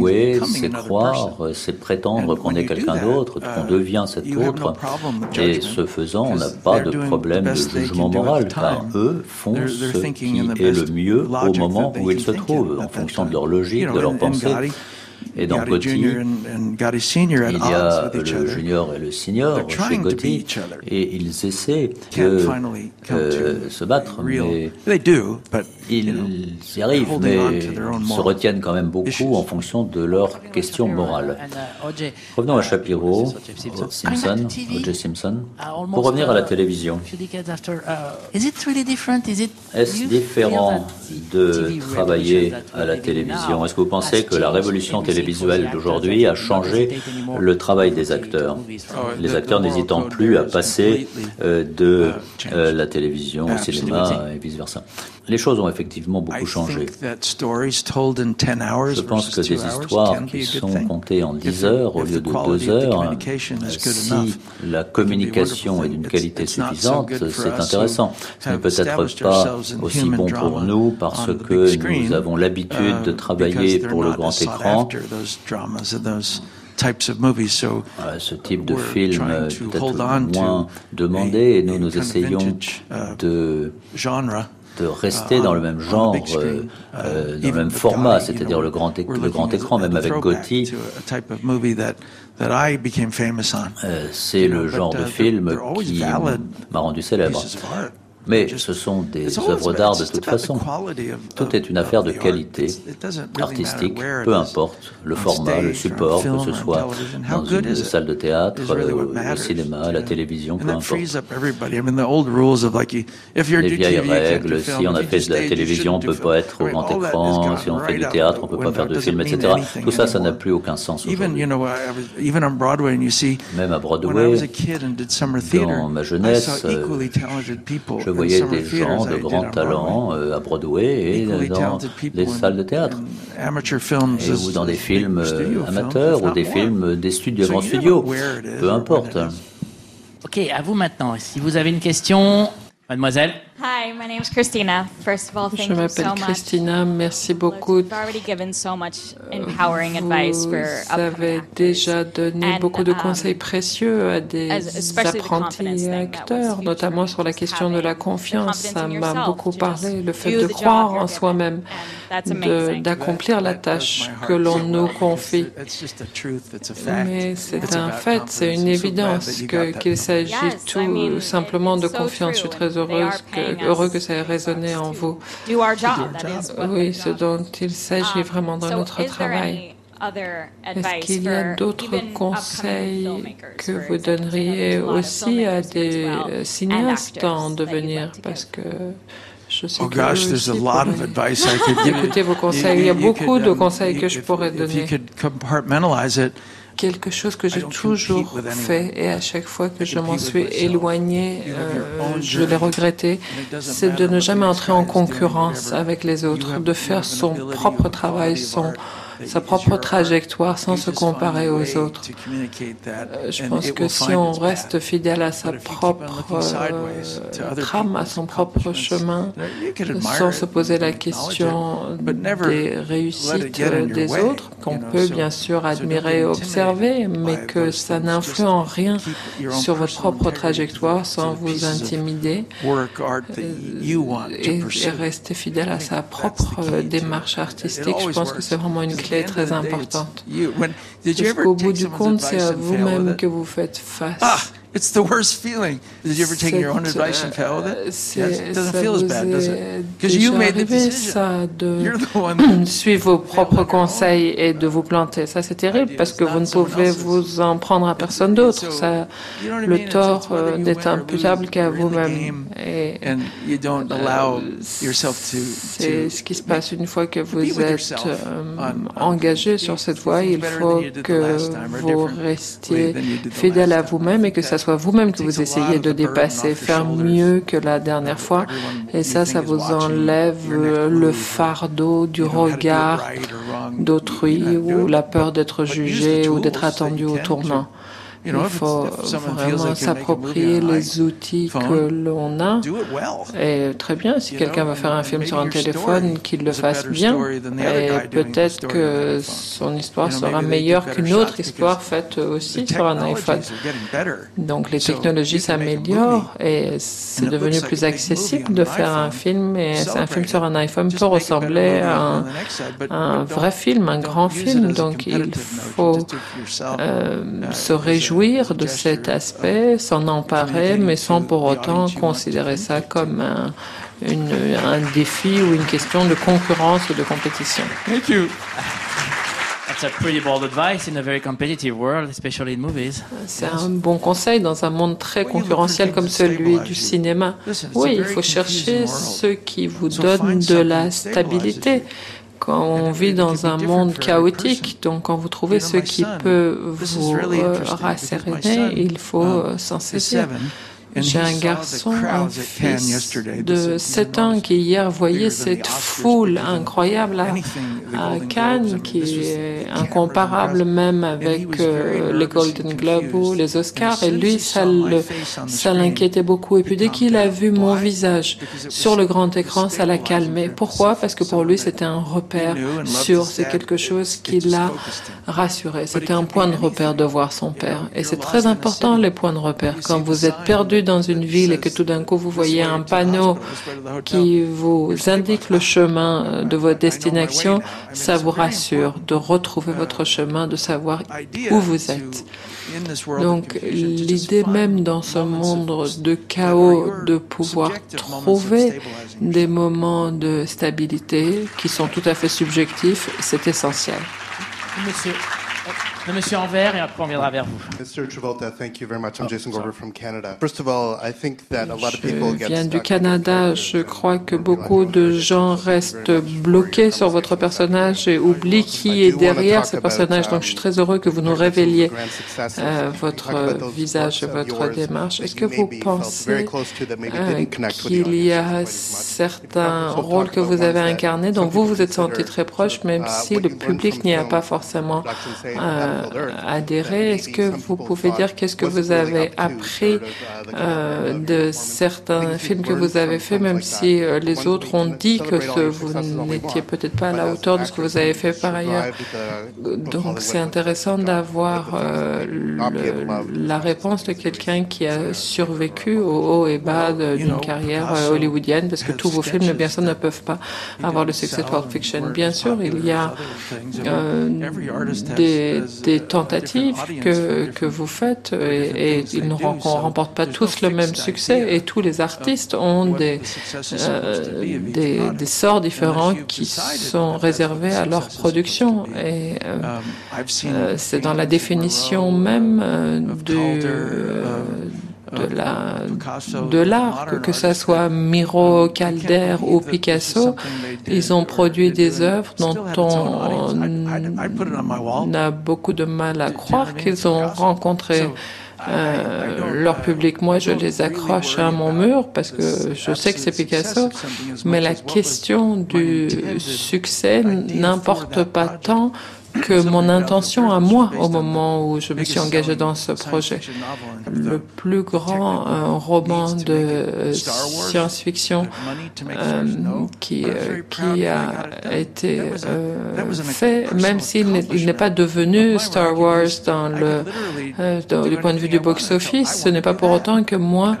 Jouer, c'est croire, c'est prétendre qu'on est quelqu'un d'autre, qu'on uh, devient cet autre. Et ce faisant, on n'a pas de problème de jugement moral, car eux font ce qui est le mieux au moment où ils se trouvent, en fonction de leur logique, de leur I'm sorry. Et dans Gotti, il y a le junior et le senior chez Gotti, et ils essaient de euh, se battre, mais ils y arrivent, mais se retiennent quand même beaucoup en fonction de leurs questions morales. Uh, Revenons à uh, Shapiro, Simpson, O.J. Simpson, uh, pour revenir à la télévision. Est-ce différent de travailler à la télévision? Est-ce que vous pensez que la révolution télévisuelle d'aujourd'hui a changé le travail des acteurs Les acteurs n'hésitant plus à passer euh, de euh, la télévision au cinéma et vice-versa. Les choses ont effectivement beaucoup changé. Je pense que des histoires qui sont contées en 10 heures au lieu de 2 heures, si la communication est d'une qualité suffisante, c'est intéressant. Ce n'est peut-être pas aussi bon pour nous parce que nous avons l'habitude de uh, travailler pour le grand écran. Ce type de film peut-être moins demandé et nous nous essayons uh, de de rester dans le même genre, euh, euh, dans le même format, c'est-à-dire le grand, le grand écran, même avec Gotti. Euh, c'est le genre de film qui m'a rendu célèbre. Mais ce sont des œuvres d'art de toute façon. Tout est une affaire de qualité artistique, peu importe le format, le support, que ce soit dans une salle de théâtre, le cinéma, la télévision, peu importe. Les vieilles règles, si on a fait de la télévision, on ne peut pas être au grand écran, si on fait du théâtre, on ne peut pas faire de film, etc. Tout ça, ça n'a plus aucun sens aujourd'hui. Même à Broadway, dans ma jeunesse, je voyais des gens de grand talent euh, à Broadway et dans les salles de théâtre, et, ou dans des films euh, amateurs ou des films des studios, grands studios, peu importe. Ok, à vous maintenant. Si vous avez une question, mademoiselle. Hi, my name is Christina. First of all, thank Je m'appelle Christina. Merci beaucoup. Vous avez déjà donné beaucoup de um, conseils précieux à des apprentis acteurs, notamment sur la question de la confiance. Ça m'a beaucoup parlé, le fait de croire en soi-même, d'accomplir la tâche que l'on nous confie. Mais c'est un fait, c'est une évidence qu'il s'agit tout simplement de confiance. Je suis très heureuse que heureux que ça ait résonné en vous. Oui, ce dont il s'agit um, vraiment dans notre travail. Est-ce qu'il y a d'autres conseils que vous donneriez aussi à des euh, cinéastes en devenir Parce que je sais oh gosh, there's a lot of advice I could <laughs> give. Écoutez vos conseils. Il y a beaucoup de um, conseils que je pourrais donner quelque chose que j'ai toujours fait et à chaque fois que je m'en suis éloigné, euh, je l'ai regretté, c'est de ne jamais entrer en concurrence avec les autres, de faire son propre travail, son sa propre trajectoire sans se comparer aux autres. Euh, je pense que si on reste fidèle à sa propre euh, trame, à son propre chemin, sans se poser la question des réussites des autres, qu'on peut bien sûr admirer et observer, mais que ça n'influe en rien sur votre propre trajectoire sans vous intimider euh, et, et rester fidèle à sa propre démarche artistique. Je pense que c'est vraiment une clé très importante. Jusqu'au bout du compte, c'est à vous-même que vous faites face. Ah! It's the worst feeling. Did you ever take your own advice and fail with it? Yes. It doesn't feel as bad, does it? Because you made the decision. You're the <clears throat> one. Suivre vos propres conseils et de vous planter, ça c'est terrible parce que vous ne pouvez vous en prendre à personne d'autre. Ça, le tort euh, n'est imputable qu'à vous-même. Et euh, c'est ce qui se passe une fois que vous êtes euh, engagé sur cette voie. Il faut que vous restiez fidèle à vous-même et que ça soit vous-même que vous essayez de dépasser, faire mieux que la dernière fois. Et ça, ça vous enlève le fardeau du regard d'autrui ou la peur d'être jugé ou d'être attendu au tournant. Il faut vraiment s'approprier les outils que l'on a. Et très bien, si quelqu'un va faire un film sur un téléphone, qu'il le fasse bien. Et peut-être que son histoire sera meilleure qu'une autre histoire faite aussi sur un iPhone. Donc les technologies s'améliorent et c'est devenu plus accessible de faire un film. Et un film sur un iPhone peut ressembler à un, un vrai film, un grand film. Donc il faut euh, se réjouir de cet aspect, s'en emparer, mais sans pour autant considérer ça comme un, un défi ou une question de concurrence ou de compétition. Thank you. C'est un bon conseil dans un monde très concurrentiel comme celui du cinéma. Oui, il faut chercher ce qui vous donne de la stabilité on vit dans un monde chaotique, donc quand vous trouvez ce qui peut vous euh, rasséréner, il faut euh, s'en saisir. J'ai un garçon, un fils de 7 ans qui hier voyait cette foule incroyable à, Cannes qui est incomparable même avec euh, les Golden Globes ou les Oscars. Et lui ça l'inquiétait beaucoup. Et puis dès qu'il a vu mon visage sur le grand écran ça l'a calmé. Pourquoi? Parce que pour lui c'était un repère sûr, c'est quelque chose qui l'a rassuré. C'était un point de repère de voir son père. Et c'est très important les points de repère. Quand vous êtes perdu dans une ville et que tout d'un coup vous voyez un panneau qui vous indique le chemin de votre destination, ça vous rassure de retrouver votre chemin, de savoir où vous êtes. Donc l'idée même dans ce monde de chaos de pouvoir trouver des moments de stabilité qui sont tout à fait subjectifs, c'est essentiel. Monsieur. Le monsieur en vert et après on viendra vers vous. Mr. Travolta, thank you very much. I'm Jason Glover from Canada. First of all, I think that a lot of people Je viens du Canada. Je crois que beaucoup de gens restent bloqués sur votre personnage et oublient qui est derrière ce personnage. Donc je suis très heureux que vous nous révéliez euh, votre visage et votre démarche. Est-ce que vous pensez euh, qu'il y a certains rôles que vous avez incarnés dont vous vous êtes senti très proche, même si le public n'y a pas forcément euh, adhérer. Est-ce que vous pouvez dire qu'est-ce que vous avez appris euh, de certains films que vous avez faits, même si euh, les autres ont dit que vous n'étiez peut-être pas à la hauteur de ce que vous avez fait par ailleurs? Donc c'est intéressant d'avoir euh, la réponse de quelqu'un qui a survécu au haut et bas d'une carrière hollywoodienne, parce que tous vos films, bien sûr, ne peuvent pas avoir le succès de Pulp Fiction. Bien sûr, il y a des, des tentatives que, que vous faites et, et ils ne remportent pas tous le même succès et tous les artistes ont des, euh, des, des, sorts différents qui sont réservés à leur production. Et euh, euh, c'est dans la définition même euh, du, de la de l'art, que, que ce soit Miro, Calder ou Picasso, ils ont produit des œuvres dont on, a beaucoup de mal à croire qu'ils ont rencontré euh, leur public. Moi, je les accroche à mon mur parce que je sais que c'est Picasso, mais la question du succès n'importe pas tant que mon intention à moi au moment où je me suis engagé dans ce projet. Le plus grand euh, roman de science-fiction euh, qui, euh, qui a été euh, fait, même s'il n'est pas devenu Star Wars dans le, dans, du point de vue du box-office, ce n'est pas pour autant que moi,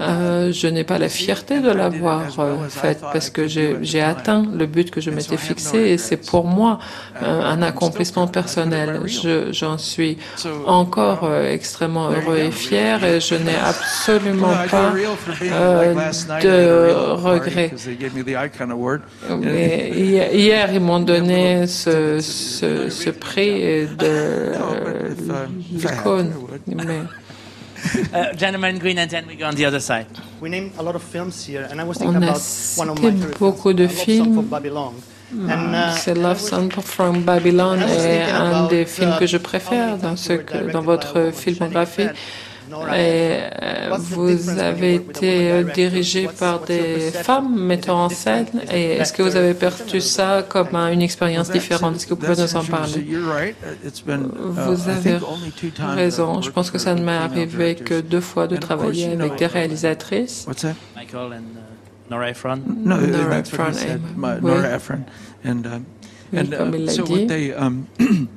je n'ai pas la fierté de l'avoir fait parce que j'ai atteint le but que je m'étais fixé et c'est pour moi un accomplissement personnel. J'en suis encore euh, extrêmement heureux et fier et je n'ai <laughs> absolument pas euh, de regrets. hier, ils m'ont donné ce, ce, ce prix de <laughs> l'icône. Mais <laughs> Uh, gentleman green and then we go on the other side. On a beaucoup de films. Uh, c'est Love Song from Babylon est un des films que je préfère dans, ce que, dans votre filmographie. Et euh, vous avez été euh, dirigé par des femmes mettant en scène? Et est-ce que vous avez perçu ça comme une expérience différente? Est-ce que vous pouvez nous en parler? Vous avez raison. Je pense que ça ne m'est arrivé que deux fois de travailler avec des réalisatrices. Nora Ephron. No, Nora Ephron. Nora Ephron. And, uh, and uh, so what they, um, <clears throat>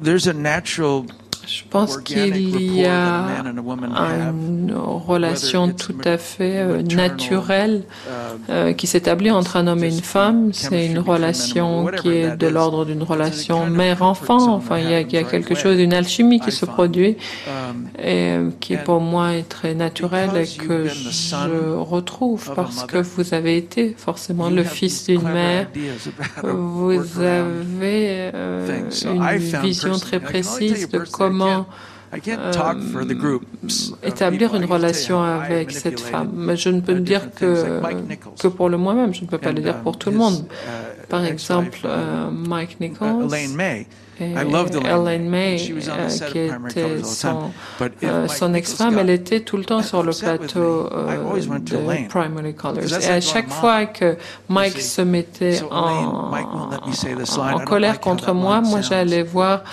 there's a natural Je pense qu'il y a une relation tout à fait euh, naturelle uh, euh, qui s'établit entre un homme et une femme. C'est une relation qui est de l'ordre d'une relation mère-enfant. Enfin, il y, a, il y, a, quelque chose, une alchimie qui se produit um, et euh, qui pour moi est très naturelle et que je retrouve parce que vous avez été forcément le fils d'une mère. Vous avez une vision très précise de comment comment euh, établir une relation avec cette femme. Mais je ne peux le dire que, que pour le moi-même, je ne peux pas le dire pour tout le monde. Uh, Par exemple, uh, Mike uh, Nichols et Elaine May, euh, qui était son, euh, son ex-femme, elle était tout le temps sur le plateau euh, de Primary Colors. Et à chaque fois que Mike se mettait en, en colère contre moi, moi j'allais voir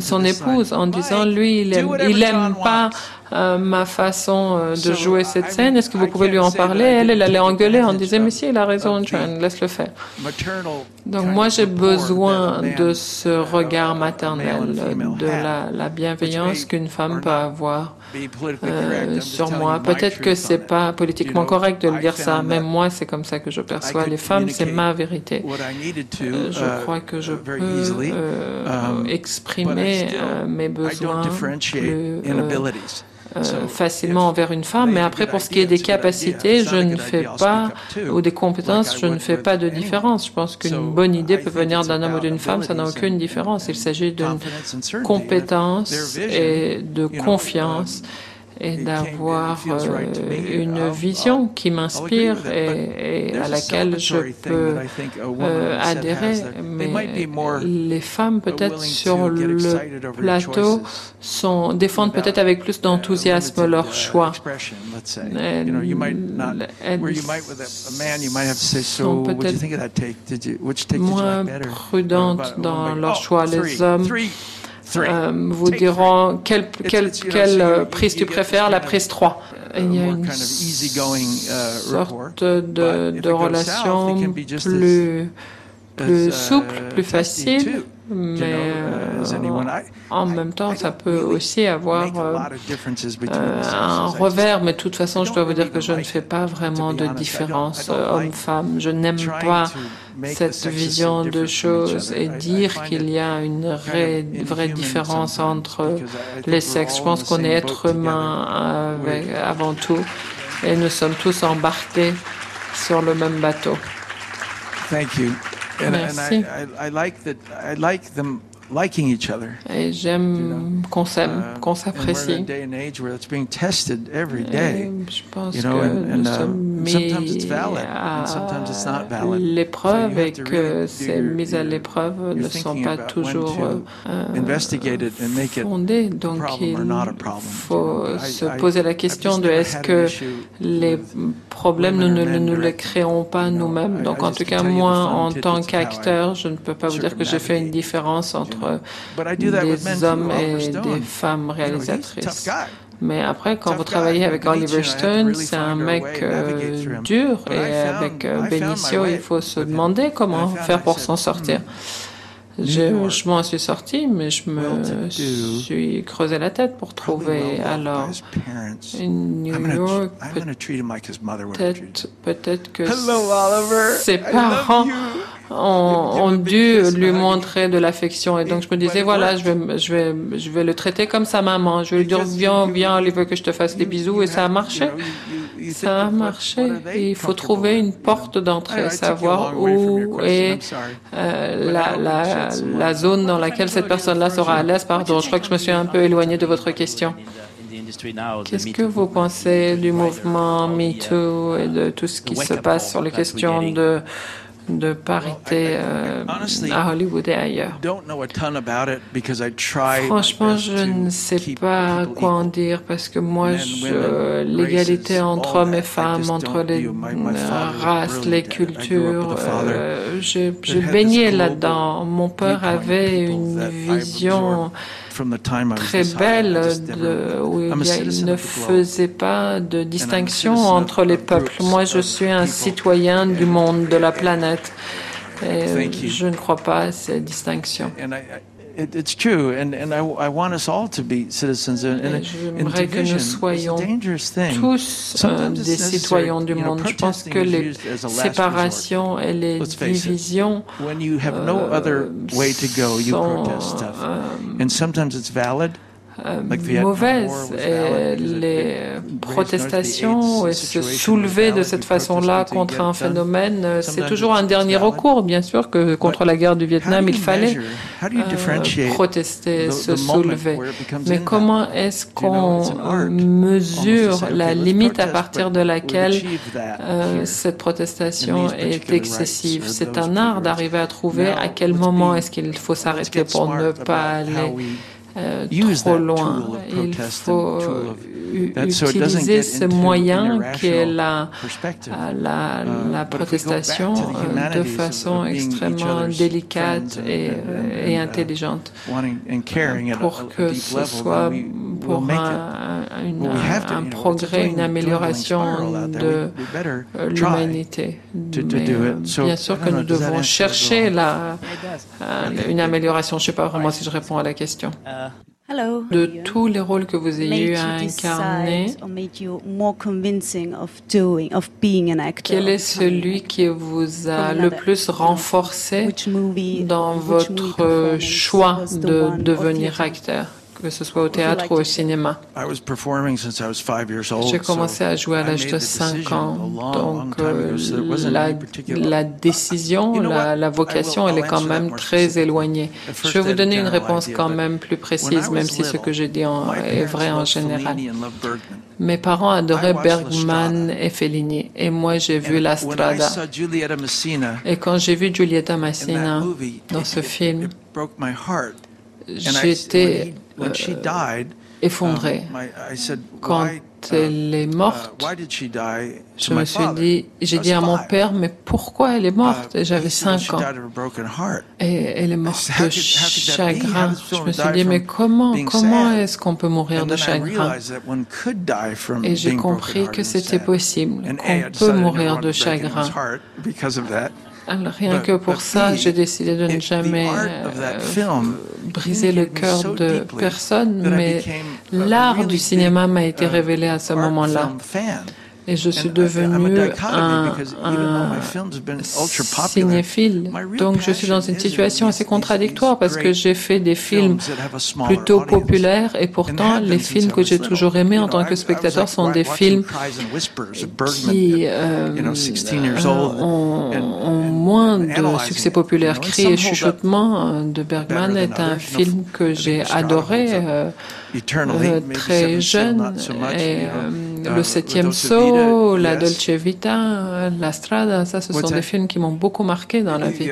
son épouse en disant, lui, il aime, il aime pas euh, ma façon euh, de jouer cette scène. Est-ce que vous pouvez lui en parler? Elle, elle allait engueuler en disant, mais si, il a raison, John, laisse le faire. Donc moi, j'ai besoin de ce regard maternel, de la, la bienveillance qu'une femme peut avoir euh, sur moi. Peut-être que c'est pas politiquement correct de le dire ça, mais moi, c'est comme ça que je perçois les femmes, c'est ma vérité. Euh, je crois que je peux euh, um, exprimer mes besoins plus euh, facilement envers une femme, mais après, pour ce qui est des capacités, je ne fais pas, ou des compétences, je ne fais pas de différence. Je pense qu'une bonne idée peut venir d'un homme ou d'une femme, ça n'a aucune différence. Il s'agit d'une compétence et de confiance et d'avoir euh, une vision qui m'inspire et, à laquelle je peux euh, adhérer. Mais les femmes, peut-être sur le plateau, sont, défendent peut-être avec plus d'enthousiasme leur choix. Elles, sont peut-être moins prudentes dans leur choix. Les hommes euh, vous diront quelle, quelle, quelle euh, prise tu préfères, la prise 3. Il y a une sorte de, de relation plus, plus souple, plus facile mais euh, en même temps, ça peut aussi avoir euh, un revers. Mais de toute façon, je dois vous dire que je ne fais pas vraiment de différence homme-femme. Je n'aime pas cette vision de choses et dire qu'il y a une vraie, vraie différence entre les sexes. Je pense qu'on est être humain avant tout et nous sommes tous embarqués sur le même bateau. Thank you. And, and I, I, I, like that. I like them liking each other. Et j'aime qu'on s'aime, uh, qu'on s'apprécie. Je pense you know, que and, and sometimes it's valid, and sometimes it's not valid. L'épreuve so et que ces mises à l'épreuve ne sont pas toujours euh, fondées. Donc il faut se poser la question de est-ce que les problèmes nous ne nous les créons pas nous-mêmes. Donc en tout cas moi en tant qu'acteur, je ne peux pas vous dire que j'ai fait une différence entre des hommes et des femmes réalisatrices. Mais après, quand vous travaillez avec Oliver Stone, c'est un mec euh, dur et avec euh, Benicio, il faut se demander comment faire pour s'en sortir. Je, je m'en suis sorti, mais je me suis creusé la tête pour trouver alors New York. Peut-être, peut-être que ses parents ont, dû lui montrer de l'affection. Et donc je me disais, voilà, je vais, je vais, je vais le traiter comme sa maman. Je vais lui dire, viens, viens, il veut que je te fasse des bisous. Et ça a marché. Ça a marché. il faut trouver une porte d'entrée, savoir où est euh, la, la, la zone dans laquelle cette personne-là sera à l'aise? Pardon, je crois que je me suis un peu éloigné de votre question. Qu'est-ce que vous pensez du mouvement MeToo et de tout ce qui se passe sur les questions de de parité euh, à Hollywood et ailleurs. Franchement, je ne sais pas quoi en dire parce que moi, l'égalité entre hommes et femmes, entre les races, les cultures, euh, j'ai baigné là-dedans. Mon père avait une vision très belle de, où il, ne faisait pas de distinction entre les peuples. Moi, je suis un citoyen du monde, de la planète. Et je ne crois pas à ces distinctions. It's true, and, and I, I want us all to be citizens. And, and, and que nous soyons tous euh, des citoyens du monde. Je pense que les séparations et les divisions when you have no euh, other way to go, you protest stuff, euh, Euh, mauvaise. Et les protestations et se soulever de cette façon-là contre un phénomène, euh, c'est toujours un dernier recours. Bien sûr que contre la guerre du Vietnam, il fallait euh, protester, se soulever? Mais comment est-ce qu'on mesure la limite à partir de laquelle cette protestation est excessive? C'est un art d'arriver à trouver à quel moment est-ce qu'il faut s'arrêter pour ne pas aller euh, trop loin. Il faut utiliser ce moyen qui est la, la, uh, la protestation euh, de façon extrêmement délicate et, et intelligente pour que ce soit pour un, un progrès, une amélioration de l'humanité. Bien sûr que nous devons chercher la, une amélioration. Je ne sais pas vraiment si je réponds à la question. De tous les rôles que vous ayez eu à incarner, quel est celui qui vous a le plus renforcé dans votre choix de devenir acteur? Que ce soit au théâtre ou au cinéma. J'ai commencé à jouer à l'âge de 5 ans, donc euh, la, la, décision, la, la, vocation, elle est quand même très éloignée. Je vais vous donner une réponse quand même plus précise, même si ce que je dis est vrai en général. Mes parents adoraient Bergman et Fellini, et moi j'ai vu La Strada. Et quand j'ai vu Giulietta Massina dans ce film, j'étais effondrée. Quand elle est uh, morte, je me suis dit, j'ai dit à mon père, mais pourquoi elle est morte? Uh, J'avais 5 ans. Et elle est morte de chagrin. Je me suis dit, mais comment, comment est-ce qu'on peut mourir de chagrin? Et j'ai compris que c'était possible, qu'on peut mourir de chagrin. Alors, rien que pour ça, j'ai décidé de ne jamais euh, briser le cœur de personne, mais l'art du cinéma m'a été révélé à ce moment-là. Et je suis devenu un, cinéphile. Donc je suis dans une situation assez contradictoire parce que j'ai fait des films plutôt populaires et pourtant les films que j'ai toujours aimés en tant que spectateur sont des films qui euh, ont, ont, moins de succès populaire. Cris et chuchotements euh, de Bergman est un film que j'ai adoré. Euh, euh, très jeune. Et euh, le septième saut, la Dolce Vita, la Strada, ça, ce sont des films qui m'ont beaucoup marqué dans la vie.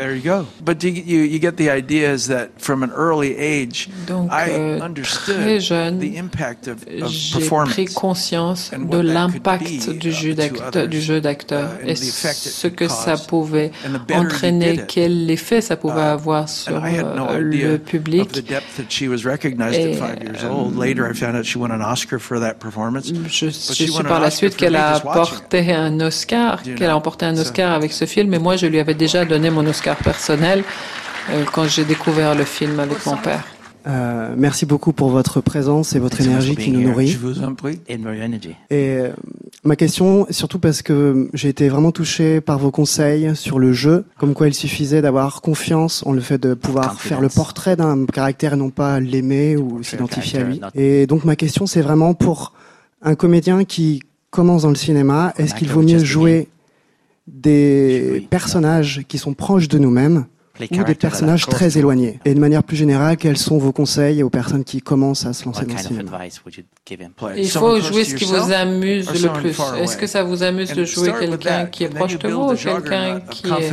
Donc, euh, très jeune, j'ai pris conscience de l'impact du jeu d'acteur uh, et ce que ça pouvait entraîner, quel effet ça pouvait uh, avoir sur le public. Et, je, suis par la suite qu'elle a porté un Oscar, qu'elle a emporté un Oscar avec ce film, et moi je lui avais déjà donné mon Oscar personnel euh, quand j'ai découvert le film avec mon père. Euh, merci beaucoup pour votre présence et votre énergie qui nous nourrit. Je vous en prie. Et euh, ma question, surtout parce que j'ai été vraiment touché par vos conseils sur le jeu, comme quoi il suffisait d'avoir confiance en le fait de pouvoir faire le portrait d'un caractère et non pas l'aimer ou s'identifier à lui. Et donc ma question, c'est vraiment pour un comédien qui commence dans le cinéma, est-ce qu'il vaut mieux jouer des personnages qui sont proches de nous-mêmes ou des personnages très éloignés Et de manière plus générale, quels sont vos conseils aux personnes qui commencent à se lancer dans le cinéma Il faut jouer ce qui vous amuse le plus. Est-ce que ça vous amuse de jouer quelqu'un qui est proche de vous ou quelqu'un qui est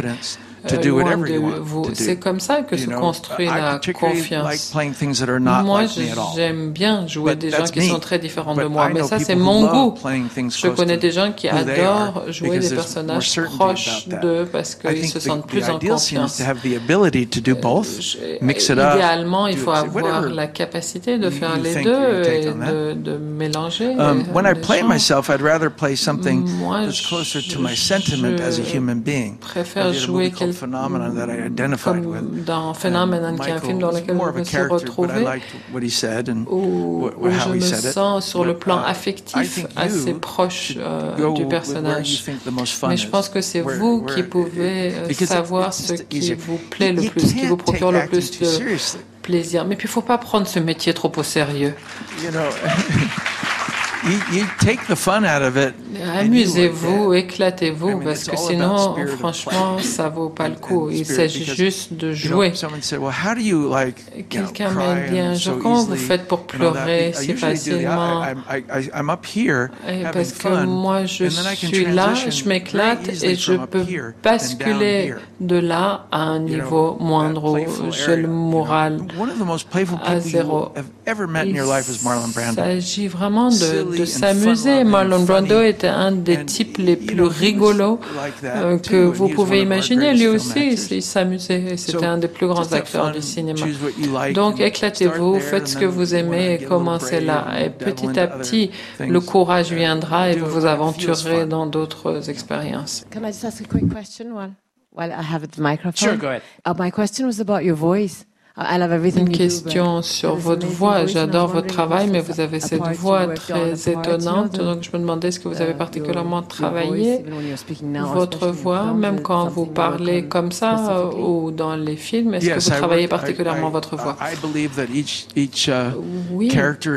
euh, vous. C'est comme ça que se construit la confiance. Moi, j'aime bien jouer des gens qui sont très différents de moi, mais ça, c'est mon goût. Je connais des gens qui adorent jouer des personnages proches d'eux parce qu'ils se sentent plus en confiance. idéalement, il faut avoir la capacité de faire les deux et de, de mélanger. Um, when I play myself, I'd rather play something that's closer to my sentiment as a human being. préfère jouer quelqu'un comme dans Phenomenon, qui est un film dans lequel je me suis retrouvée, où, où je me sens sur le plan uh, affectif assez proche euh, du personnage. Mais je pense que c'est vous qui pouvez savoir ce qui vous plaît le plus, ce qui vous procure le plus de plaisir. Mais puis il ne faut pas prendre ce métier trop au sérieux. <laughs> Amusez-vous, éclatez-vous, parce que sinon, franchement, ça vaut pas le coup. Il s'agit juste de jouer. Quelqu'un m'a dit un jour, comment vous faites pour pleurer? Si facilement. Parce que moi, je suis là, je m'éclate et je peux basculer de là à un niveau moindre où j'ai le moral à zéro. Il s'agit vraiment de, de s'amuser. Marlon Brando est c'était un des types les plus rigolos euh, que vous pouvez imaginer. Lui aussi, il s'amusait. C'était un des plus grands acteurs du cinéma. Donc, éclatez-vous, faites ce que vous aimez et commencez là. Et petit à petit, le courage viendra et vous vous aventurerez dans d'autres expériences. Can I just ask a quick question while, I have the microphone? Sure, go ahead. Uh, my question was about your voice. Une question sur votre voix. J'adore votre travail, mais vous avez cette voix très étonnante. Donc, je me demandais est-ce que vous avez particulièrement travaillé votre voix, même quand vous parlez comme ça ou dans les films. Est-ce que vous travaillez particulièrement votre voix? Oui,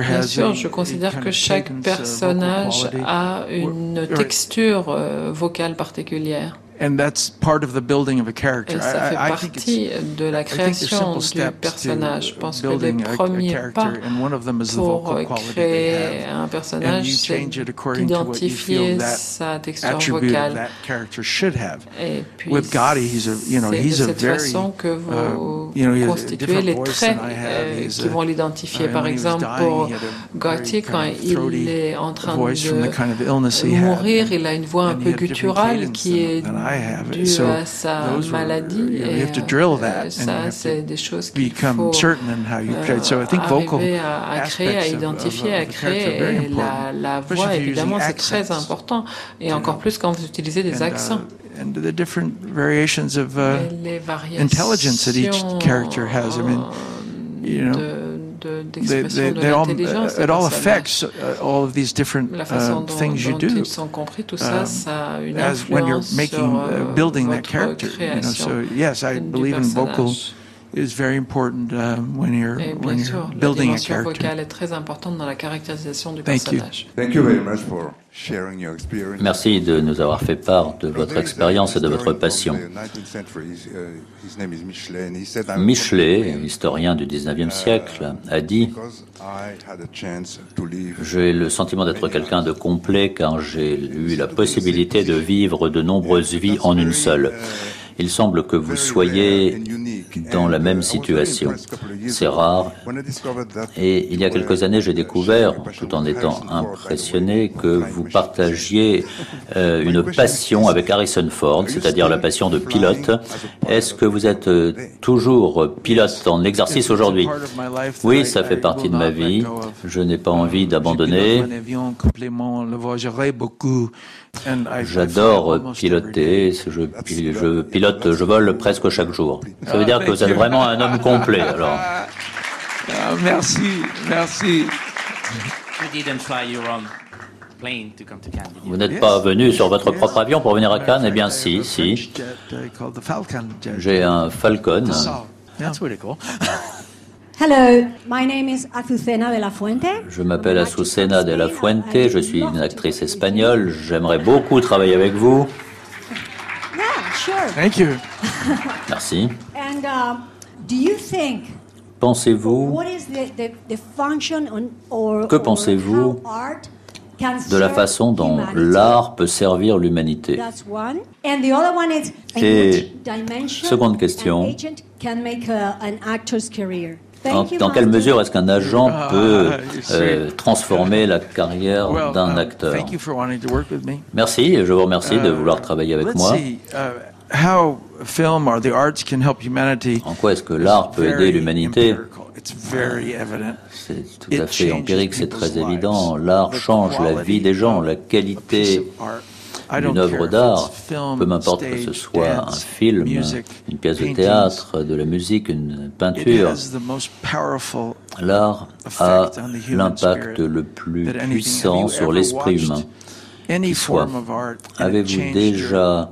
bien sûr. Je considère que chaque personnage a une texture euh, vocale particulière. And that's part of the building of a character. Et ça fait partie de la création du personnage. Je pense que les premiers pas pour créer un personnage, c'est d'identifier sa texture vocale. Et puis, c'est de cette façon que vous uh, constituez les traits euh, qui vont l'identifier. Par exemple, pour Gotti, quand il est en train de mourir, il a une voix un peu gutturale qui est dû à sa maladie. Et euh, ça, c'est des choses qu'il faut arriver à, créer, à identifier, à créer. Et la, la voix, évidemment, c'est très important. Et encore plus quand vous utilisez des accents. and the different variations of uh, intelligence that each character has. I mean, you know d'expression de, l'intelligence. It all affects uh, all of these different uh, things you do. Compris, ça, um, ça as when you're making, uh, euh, building that character. You know, so yes, I believe in vocal is very important uh, when you're, when you're building a character. vocale est très importante dans la caractérisation du Thank personnage. You. Thank you very much for sharing your experience. Merci de nous avoir fait part de votre expérience et de votre passion. Michelet, historien du 19e siècle, a dit J'ai le sentiment d'être quelqu'un de complet car j'ai eu la possibilité de vivre de nombreuses vies en une seule. Il semble que vous soyez dans la même situation. C'est rare. Et il y a quelques années, j'ai découvert, tout en étant impressionné, que vous partagiez euh, une passion avec Harrison Ford, c'est-à-dire la passion de pilote. Est-ce que vous êtes euh, toujours pilote en exercice aujourd'hui? Oui, ça fait partie de ma vie. Je n'ai pas envie d'abandonner. J'adore piloter. Je, je, pilote, je vole presque chaque jour. Ça veut dire que vous êtes vraiment un homme complet. Alors. <laughs> Ah, merci, merci. Vous n'êtes pas venu sur votre propre avion pour venir à Cannes? Eh bien, si, si. J'ai un Falcon. <laughs> Hello, my name is Azucena de la Fuente. Je m'appelle Azucena de la Fuente, je suis une actrice espagnole. J'aimerais beaucoup travailler avec vous. Yeah, sure. Thank you. <laughs> Merci. And uh, do you think Pensez-vous Que pensez-vous de la façon dont l'art peut servir l'humanité? Et seconde question, dans quelle mesure est-ce qu'un agent ah, peut euh, transformer la carrière d'un uh, acteur? Merci, je vous remercie de vouloir travailler avec moi. Uh, en quoi est-ce que l'art peut aider l'humanité? C'est tout à fait empirique, c'est très évident. L'art change la vie des gens, la qualité une œuvre d'art, peu m'importe que ce soit un film, une pièce de théâtre, de la musique, une peinture, l'art a l'impact le plus puissant sur l'esprit humain. qui soit. Avez-vous déjà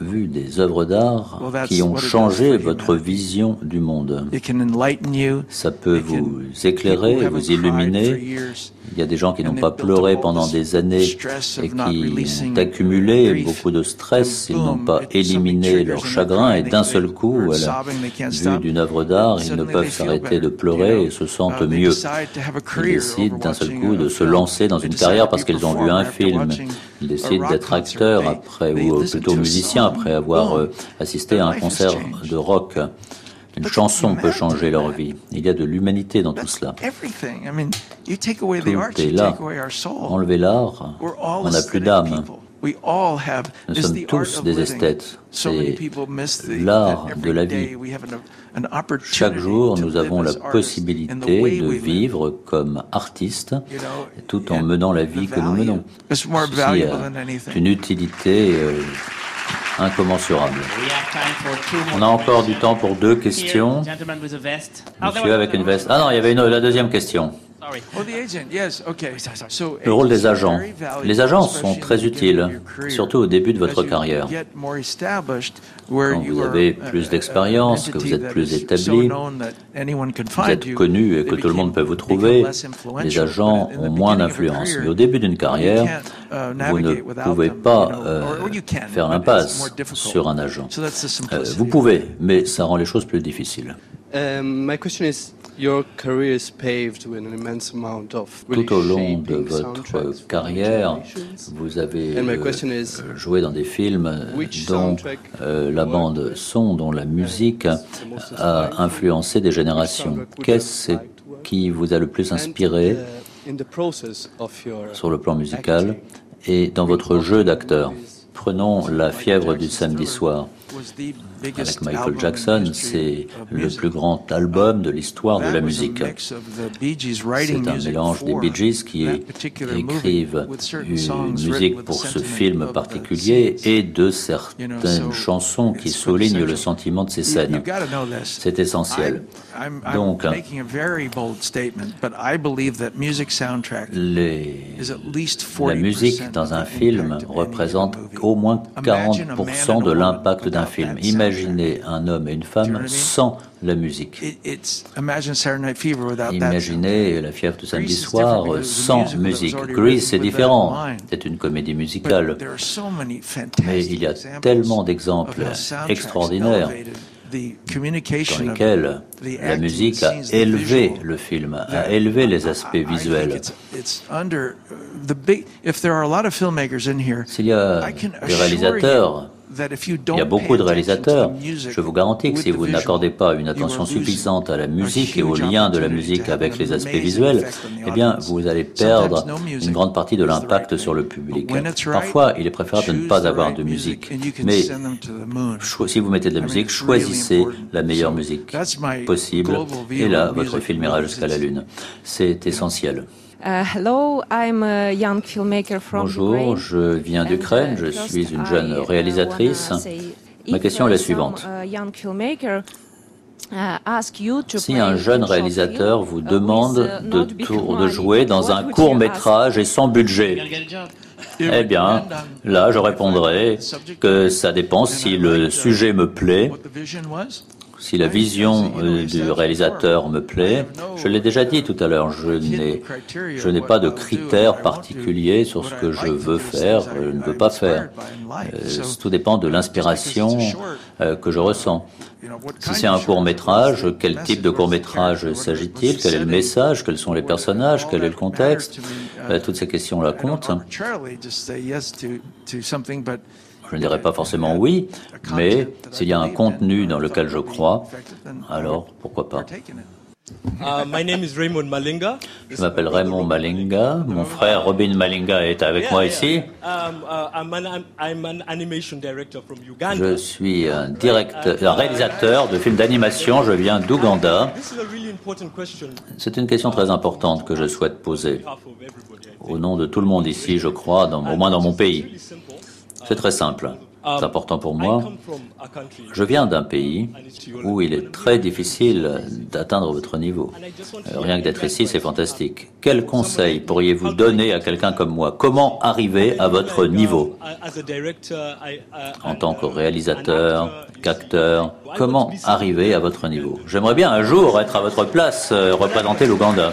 vu des œuvres d'art qui ont changé votre vision du monde. Ça peut vous éclairer, vous illuminer. Il y a des gens qui n'ont pas pleuré pendant des années et qui ont accumulé beaucoup de stress, ils n'ont pas éliminé leur chagrin et d'un seul coup, à la vue d'une œuvre d'art, ils ne peuvent s'arrêter de pleurer et se sentent mieux. Ils décident d'un seul coup de se lancer dans une carrière parce qu'ils ont vu un film. Ils décident d'être acteurs après, ou plutôt musiciens après avoir euh, assisté à un concert de rock. Une chanson peut changer leur vie. Il y a de l'humanité dans tout cela. Tout est là. Enlevez l'art, on n'a plus d'âme. Nous sommes tous des esthètes. C'est l'art de la vie. Chaque jour, nous avons la possibilité de vivre comme artistes tout en menant la vie que nous menons. C'est une utilité euh, incommensurable. On a encore du temps pour deux questions. Monsieur avec une veste. Ah non, il y avait une, la deuxième question. Oh, Le rôle des agents. Les agents sont très utiles, surtout au début de votre carrière. Quand vous avez plus uh, d'expérience, que vous êtes plus établi, vous êtes connu et que tout le monde peut vous trouver, les agents ont moins d'influence. Mais au début d'une carrière, uh, vous ne pouvez pas euh, faire l'impasse sur un agent. Euh, vous pouvez, mais ça rend les choses plus difficiles. Um, tout au long de votre carrière, vous avez euh, joué dans des films dont euh, la bande son, dont la musique a influencé des générations. Qu'est-ce qui vous a le plus inspiré sur le plan musical et dans votre jeu d'acteur? Prenons la fièvre du samedi soir avec Michael Jackson, c'est le plus grand album de l'histoire de la musique. C'est un mélange des Bee Gees qui écrivent une musique pour ce film particulier et de certaines chansons qui soulignent le sentiment de ces scènes. C'est essentiel. Donc, la musique dans un film représente au moins 40% de l'impact d'un film. Imaginez un homme et une femme sans la musique. Imaginez la fièvre du samedi soir sans musique. Grease, c'est différent. C'est une comédie musicale. Mais il y a tellement d'exemples extraordinaires dans lesquels la musique a élevé le film, a élevé les aspects visuels. S'il y a des réalisateurs il y a beaucoup de réalisateurs. Je vous garantis que si vous n'accordez pas une attention suffisante à la musique et au lien de la musique avec les aspects visuels, eh bien, vous allez perdre une grande partie de l'impact sur le public. Parfois, il est préférable de ne pas avoir de musique. Mais si vous mettez de la musique, choisissez la meilleure musique possible. Et là, votre film ira jusqu'à la Lune. C'est essentiel. Uh, hello, I'm a young filmmaker from Bonjour, je viens d'Ukraine, je uh, suis une jeune réalisatrice. Ma question est la suivante. Uh, si un jeune réalisateur vous demande de, de jouer dans un court métrage et sans budget, eh bien, là, je répondrai que ça dépend si le sujet me plaît si la vision euh, du réalisateur me plaît, je l'ai déjà dit tout à l'heure, je n'ai, pas de critères particuliers sur ce que je veux faire, je ne veux pas faire. Euh, tout dépend de l'inspiration euh, que je ressens. Si c'est un court métrage, quel type de court métrage s'agit-il? Quel est le message? Quels sont les personnages? Quel est le contexte? Toutes ces questions-là comptent. Je ne dirais pas forcément oui, mais s'il y a un contenu dans lequel je crois, alors pourquoi pas. Uh, je m'appelle Raymond Malinga. Mon frère Robin Malinga est avec moi ici. Je suis un, directeur, un réalisateur de films d'animation. Je viens d'Ouganda. C'est une question très importante que je souhaite poser. Au nom de tout le monde ici, je crois, dans, au moins dans mon pays. C'est très simple. C'est important pour moi. Je viens d'un pays où il est très difficile d'atteindre votre niveau. Euh, rien que d'être ici, c'est fantastique. Quel conseil pourriez-vous donner à quelqu'un comme moi? Comment arriver à votre niveau? En tant que réalisateur, qu'acteur, comment arriver à votre niveau? J'aimerais bien un jour être à votre place, euh, représenter l'Ouganda.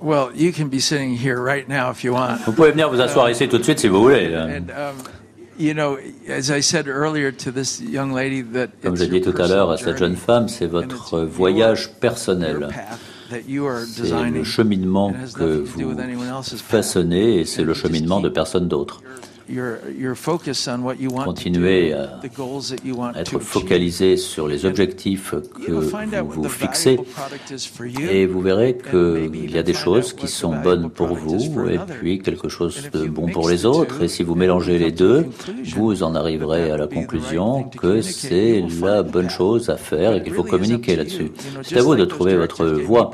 Well, you can be sitting here right now if you want. Vous pouvez venir vous asseoir ici tout de suite si vous voulez. And, um, you know, as I said earlier to this young lady that Comme j'ai dit tout à l'heure à cette jeune femme, c'est votre voyage personnel. C'est le cheminement que vous façonnez et c'est le cheminement de personne d'autre. Continuez à être focalisé sur les objectifs que vous vous fixez et vous verrez qu'il y a des choses qui sont bonnes pour vous et puis quelque chose de bon pour les autres. Et si vous mélangez les deux, vous en arriverez à la conclusion que c'est la bonne chose à faire et qu'il faut communiquer là-dessus. C'est à vous de trouver votre voie.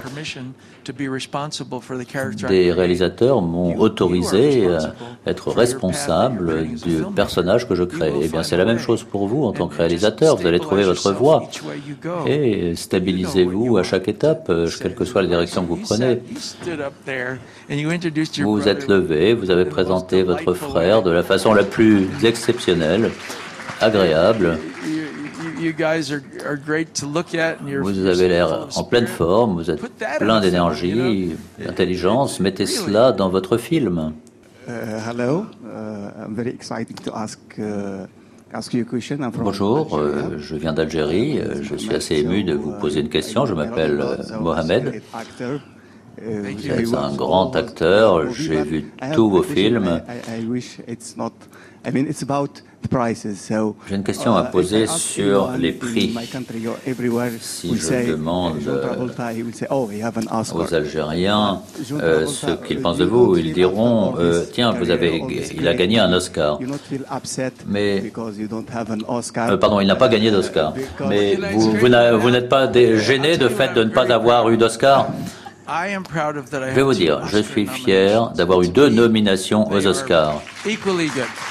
Des réalisateurs m'ont autorisé à être responsable du personnage que je crée. Eh bien, c'est la même chose pour vous en tant que réalisateur. Vous allez trouver votre voie et stabilisez-vous à chaque étape, quelle que soit la direction que vous prenez. Vous vous êtes levé, vous avez présenté votre frère de la façon la plus exceptionnelle, agréable. Vous avez l'air en pleine forme, vous êtes plein d'énergie, d'intelligence. Mettez cela dans votre film. Bonjour, euh, je viens d'Algérie. Euh, je suis assez ému de vous poser une question. Je m'appelle euh, Mohamed. Vous êtes un grand acteur. J'ai vu tous vos films. J'ai une question à uh, poser sur les prix. Si je demande oh, aux Algériens euh, ce qu'ils pensent de vous, ils diront euh, tiens, vous avez, il a gagné un Oscar. Mais euh, pardon, il n'a pas gagné d'Oscar. Mais vous, vous n'êtes pas gêné de fait de ne pas avoir eu d'Oscar je vais vous dire, je suis fier d'avoir eu deux nominations aux Oscars.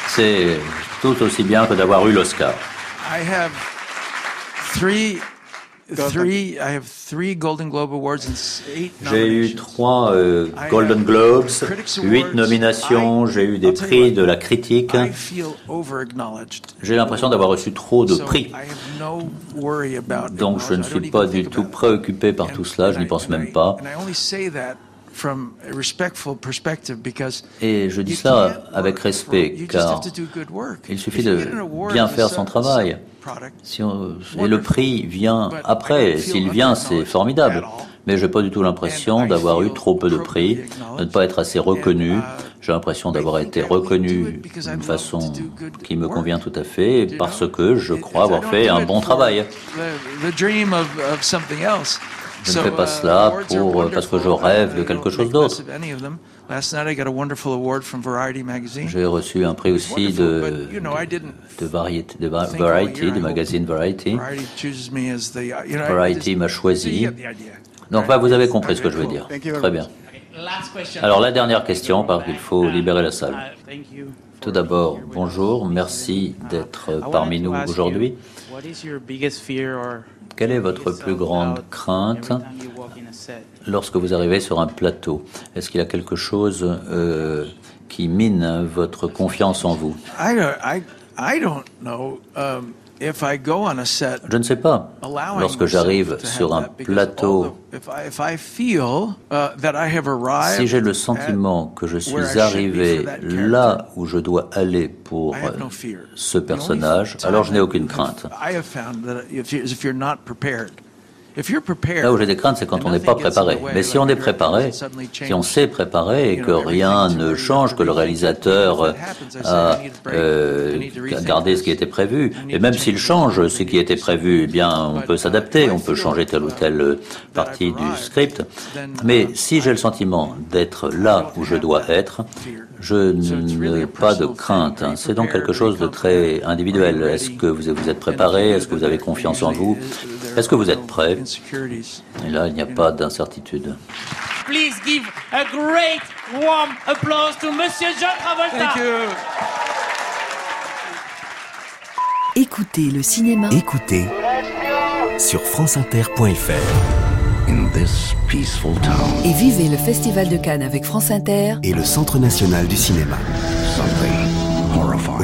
C'est tout aussi bien que d'avoir eu l'Oscar. J'ai eu trois euh, Golden Globes, huit nominations, j'ai eu des prix de la critique. J'ai l'impression d'avoir reçu trop de prix. Donc je ne suis pas du tout préoccupé par tout cela, je n'y pense même pas. Et je dis ça avec respect, car il suffit de bien faire son travail. Si et le prix vient après. S'il vient, c'est formidable. Mais je n'ai pas du tout l'impression d'avoir eu trop peu de prix, de ne pas être assez reconnu. Uh, J'ai l'impression d'avoir été reconnu d'une façon qui me convient tout à fait, parce que je crois avoir fait un bon travail. Je ne fais pas cela pour, parce que je rêve de quelque chose d'autre. J'ai reçu un prix aussi de, de, variété, de Variety, du magazine Variety. Variety m'a choisi. Donc, vous avez compris ce que je veux dire. Très bien. Alors, la dernière question, parce qu'il faut libérer la salle. Tout d'abord, bonjour, merci d'être parmi nous aujourd'hui. Quelle est votre plus grande crainte lorsque vous arrivez sur un plateau? Est-ce qu'il y a quelque chose euh, qui mine votre confiance en vous? Je ne sais pas. Lorsque j'arrive sur un plateau, si j'ai le sentiment que je suis arrivé là où je dois aller pour ce personnage, alors je n'ai aucune crainte. Là où j'ai des craintes, c'est quand on n'est pas préparé. Mais si on est préparé, si on s'est préparé et que rien ne change, que le réalisateur a euh, gardé ce qui était prévu, et même s'il change ce qui était prévu, eh bien, on peut s'adapter, on peut changer telle ou telle partie du script. Mais si j'ai le sentiment d'être là où je dois être, je n'ai pas de crainte. C'est donc quelque chose de très individuel. Est-ce que vous êtes préparé? Est-ce que vous avez confiance en vous? Est-ce que vous êtes prêt Et là, il n'y a pas d'incertitude. Please give a great warm applause to Monsieur John Travolta. Écoutez le cinéma. Écoutez sur franceinter.fr. Et vivez le Festival de Cannes avec France Inter et le Centre national du cinéma.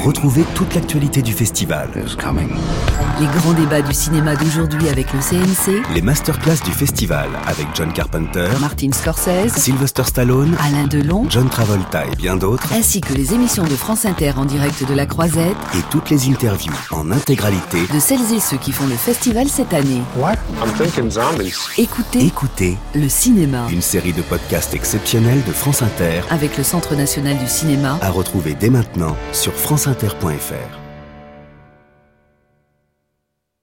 Retrouvez toute l'actualité du festival, Les grands débats du cinéma d'aujourd'hui avec le CNC. Les masterclass du festival avec John Carpenter, Martin Scorsese, Sylvester Stallone, Alain Delon, John Travolta et bien d'autres. Ainsi que les émissions de France Inter en direct de la Croisette. Et toutes les interviews en intégralité de celles et ceux qui font le festival cette année. What? I'm thinking zombies. Écoutez, écoutez le cinéma. Une série de podcasts exceptionnels de France Inter avec le Centre national du cinéma à retrouver dès maintenant sur franceinter.fr.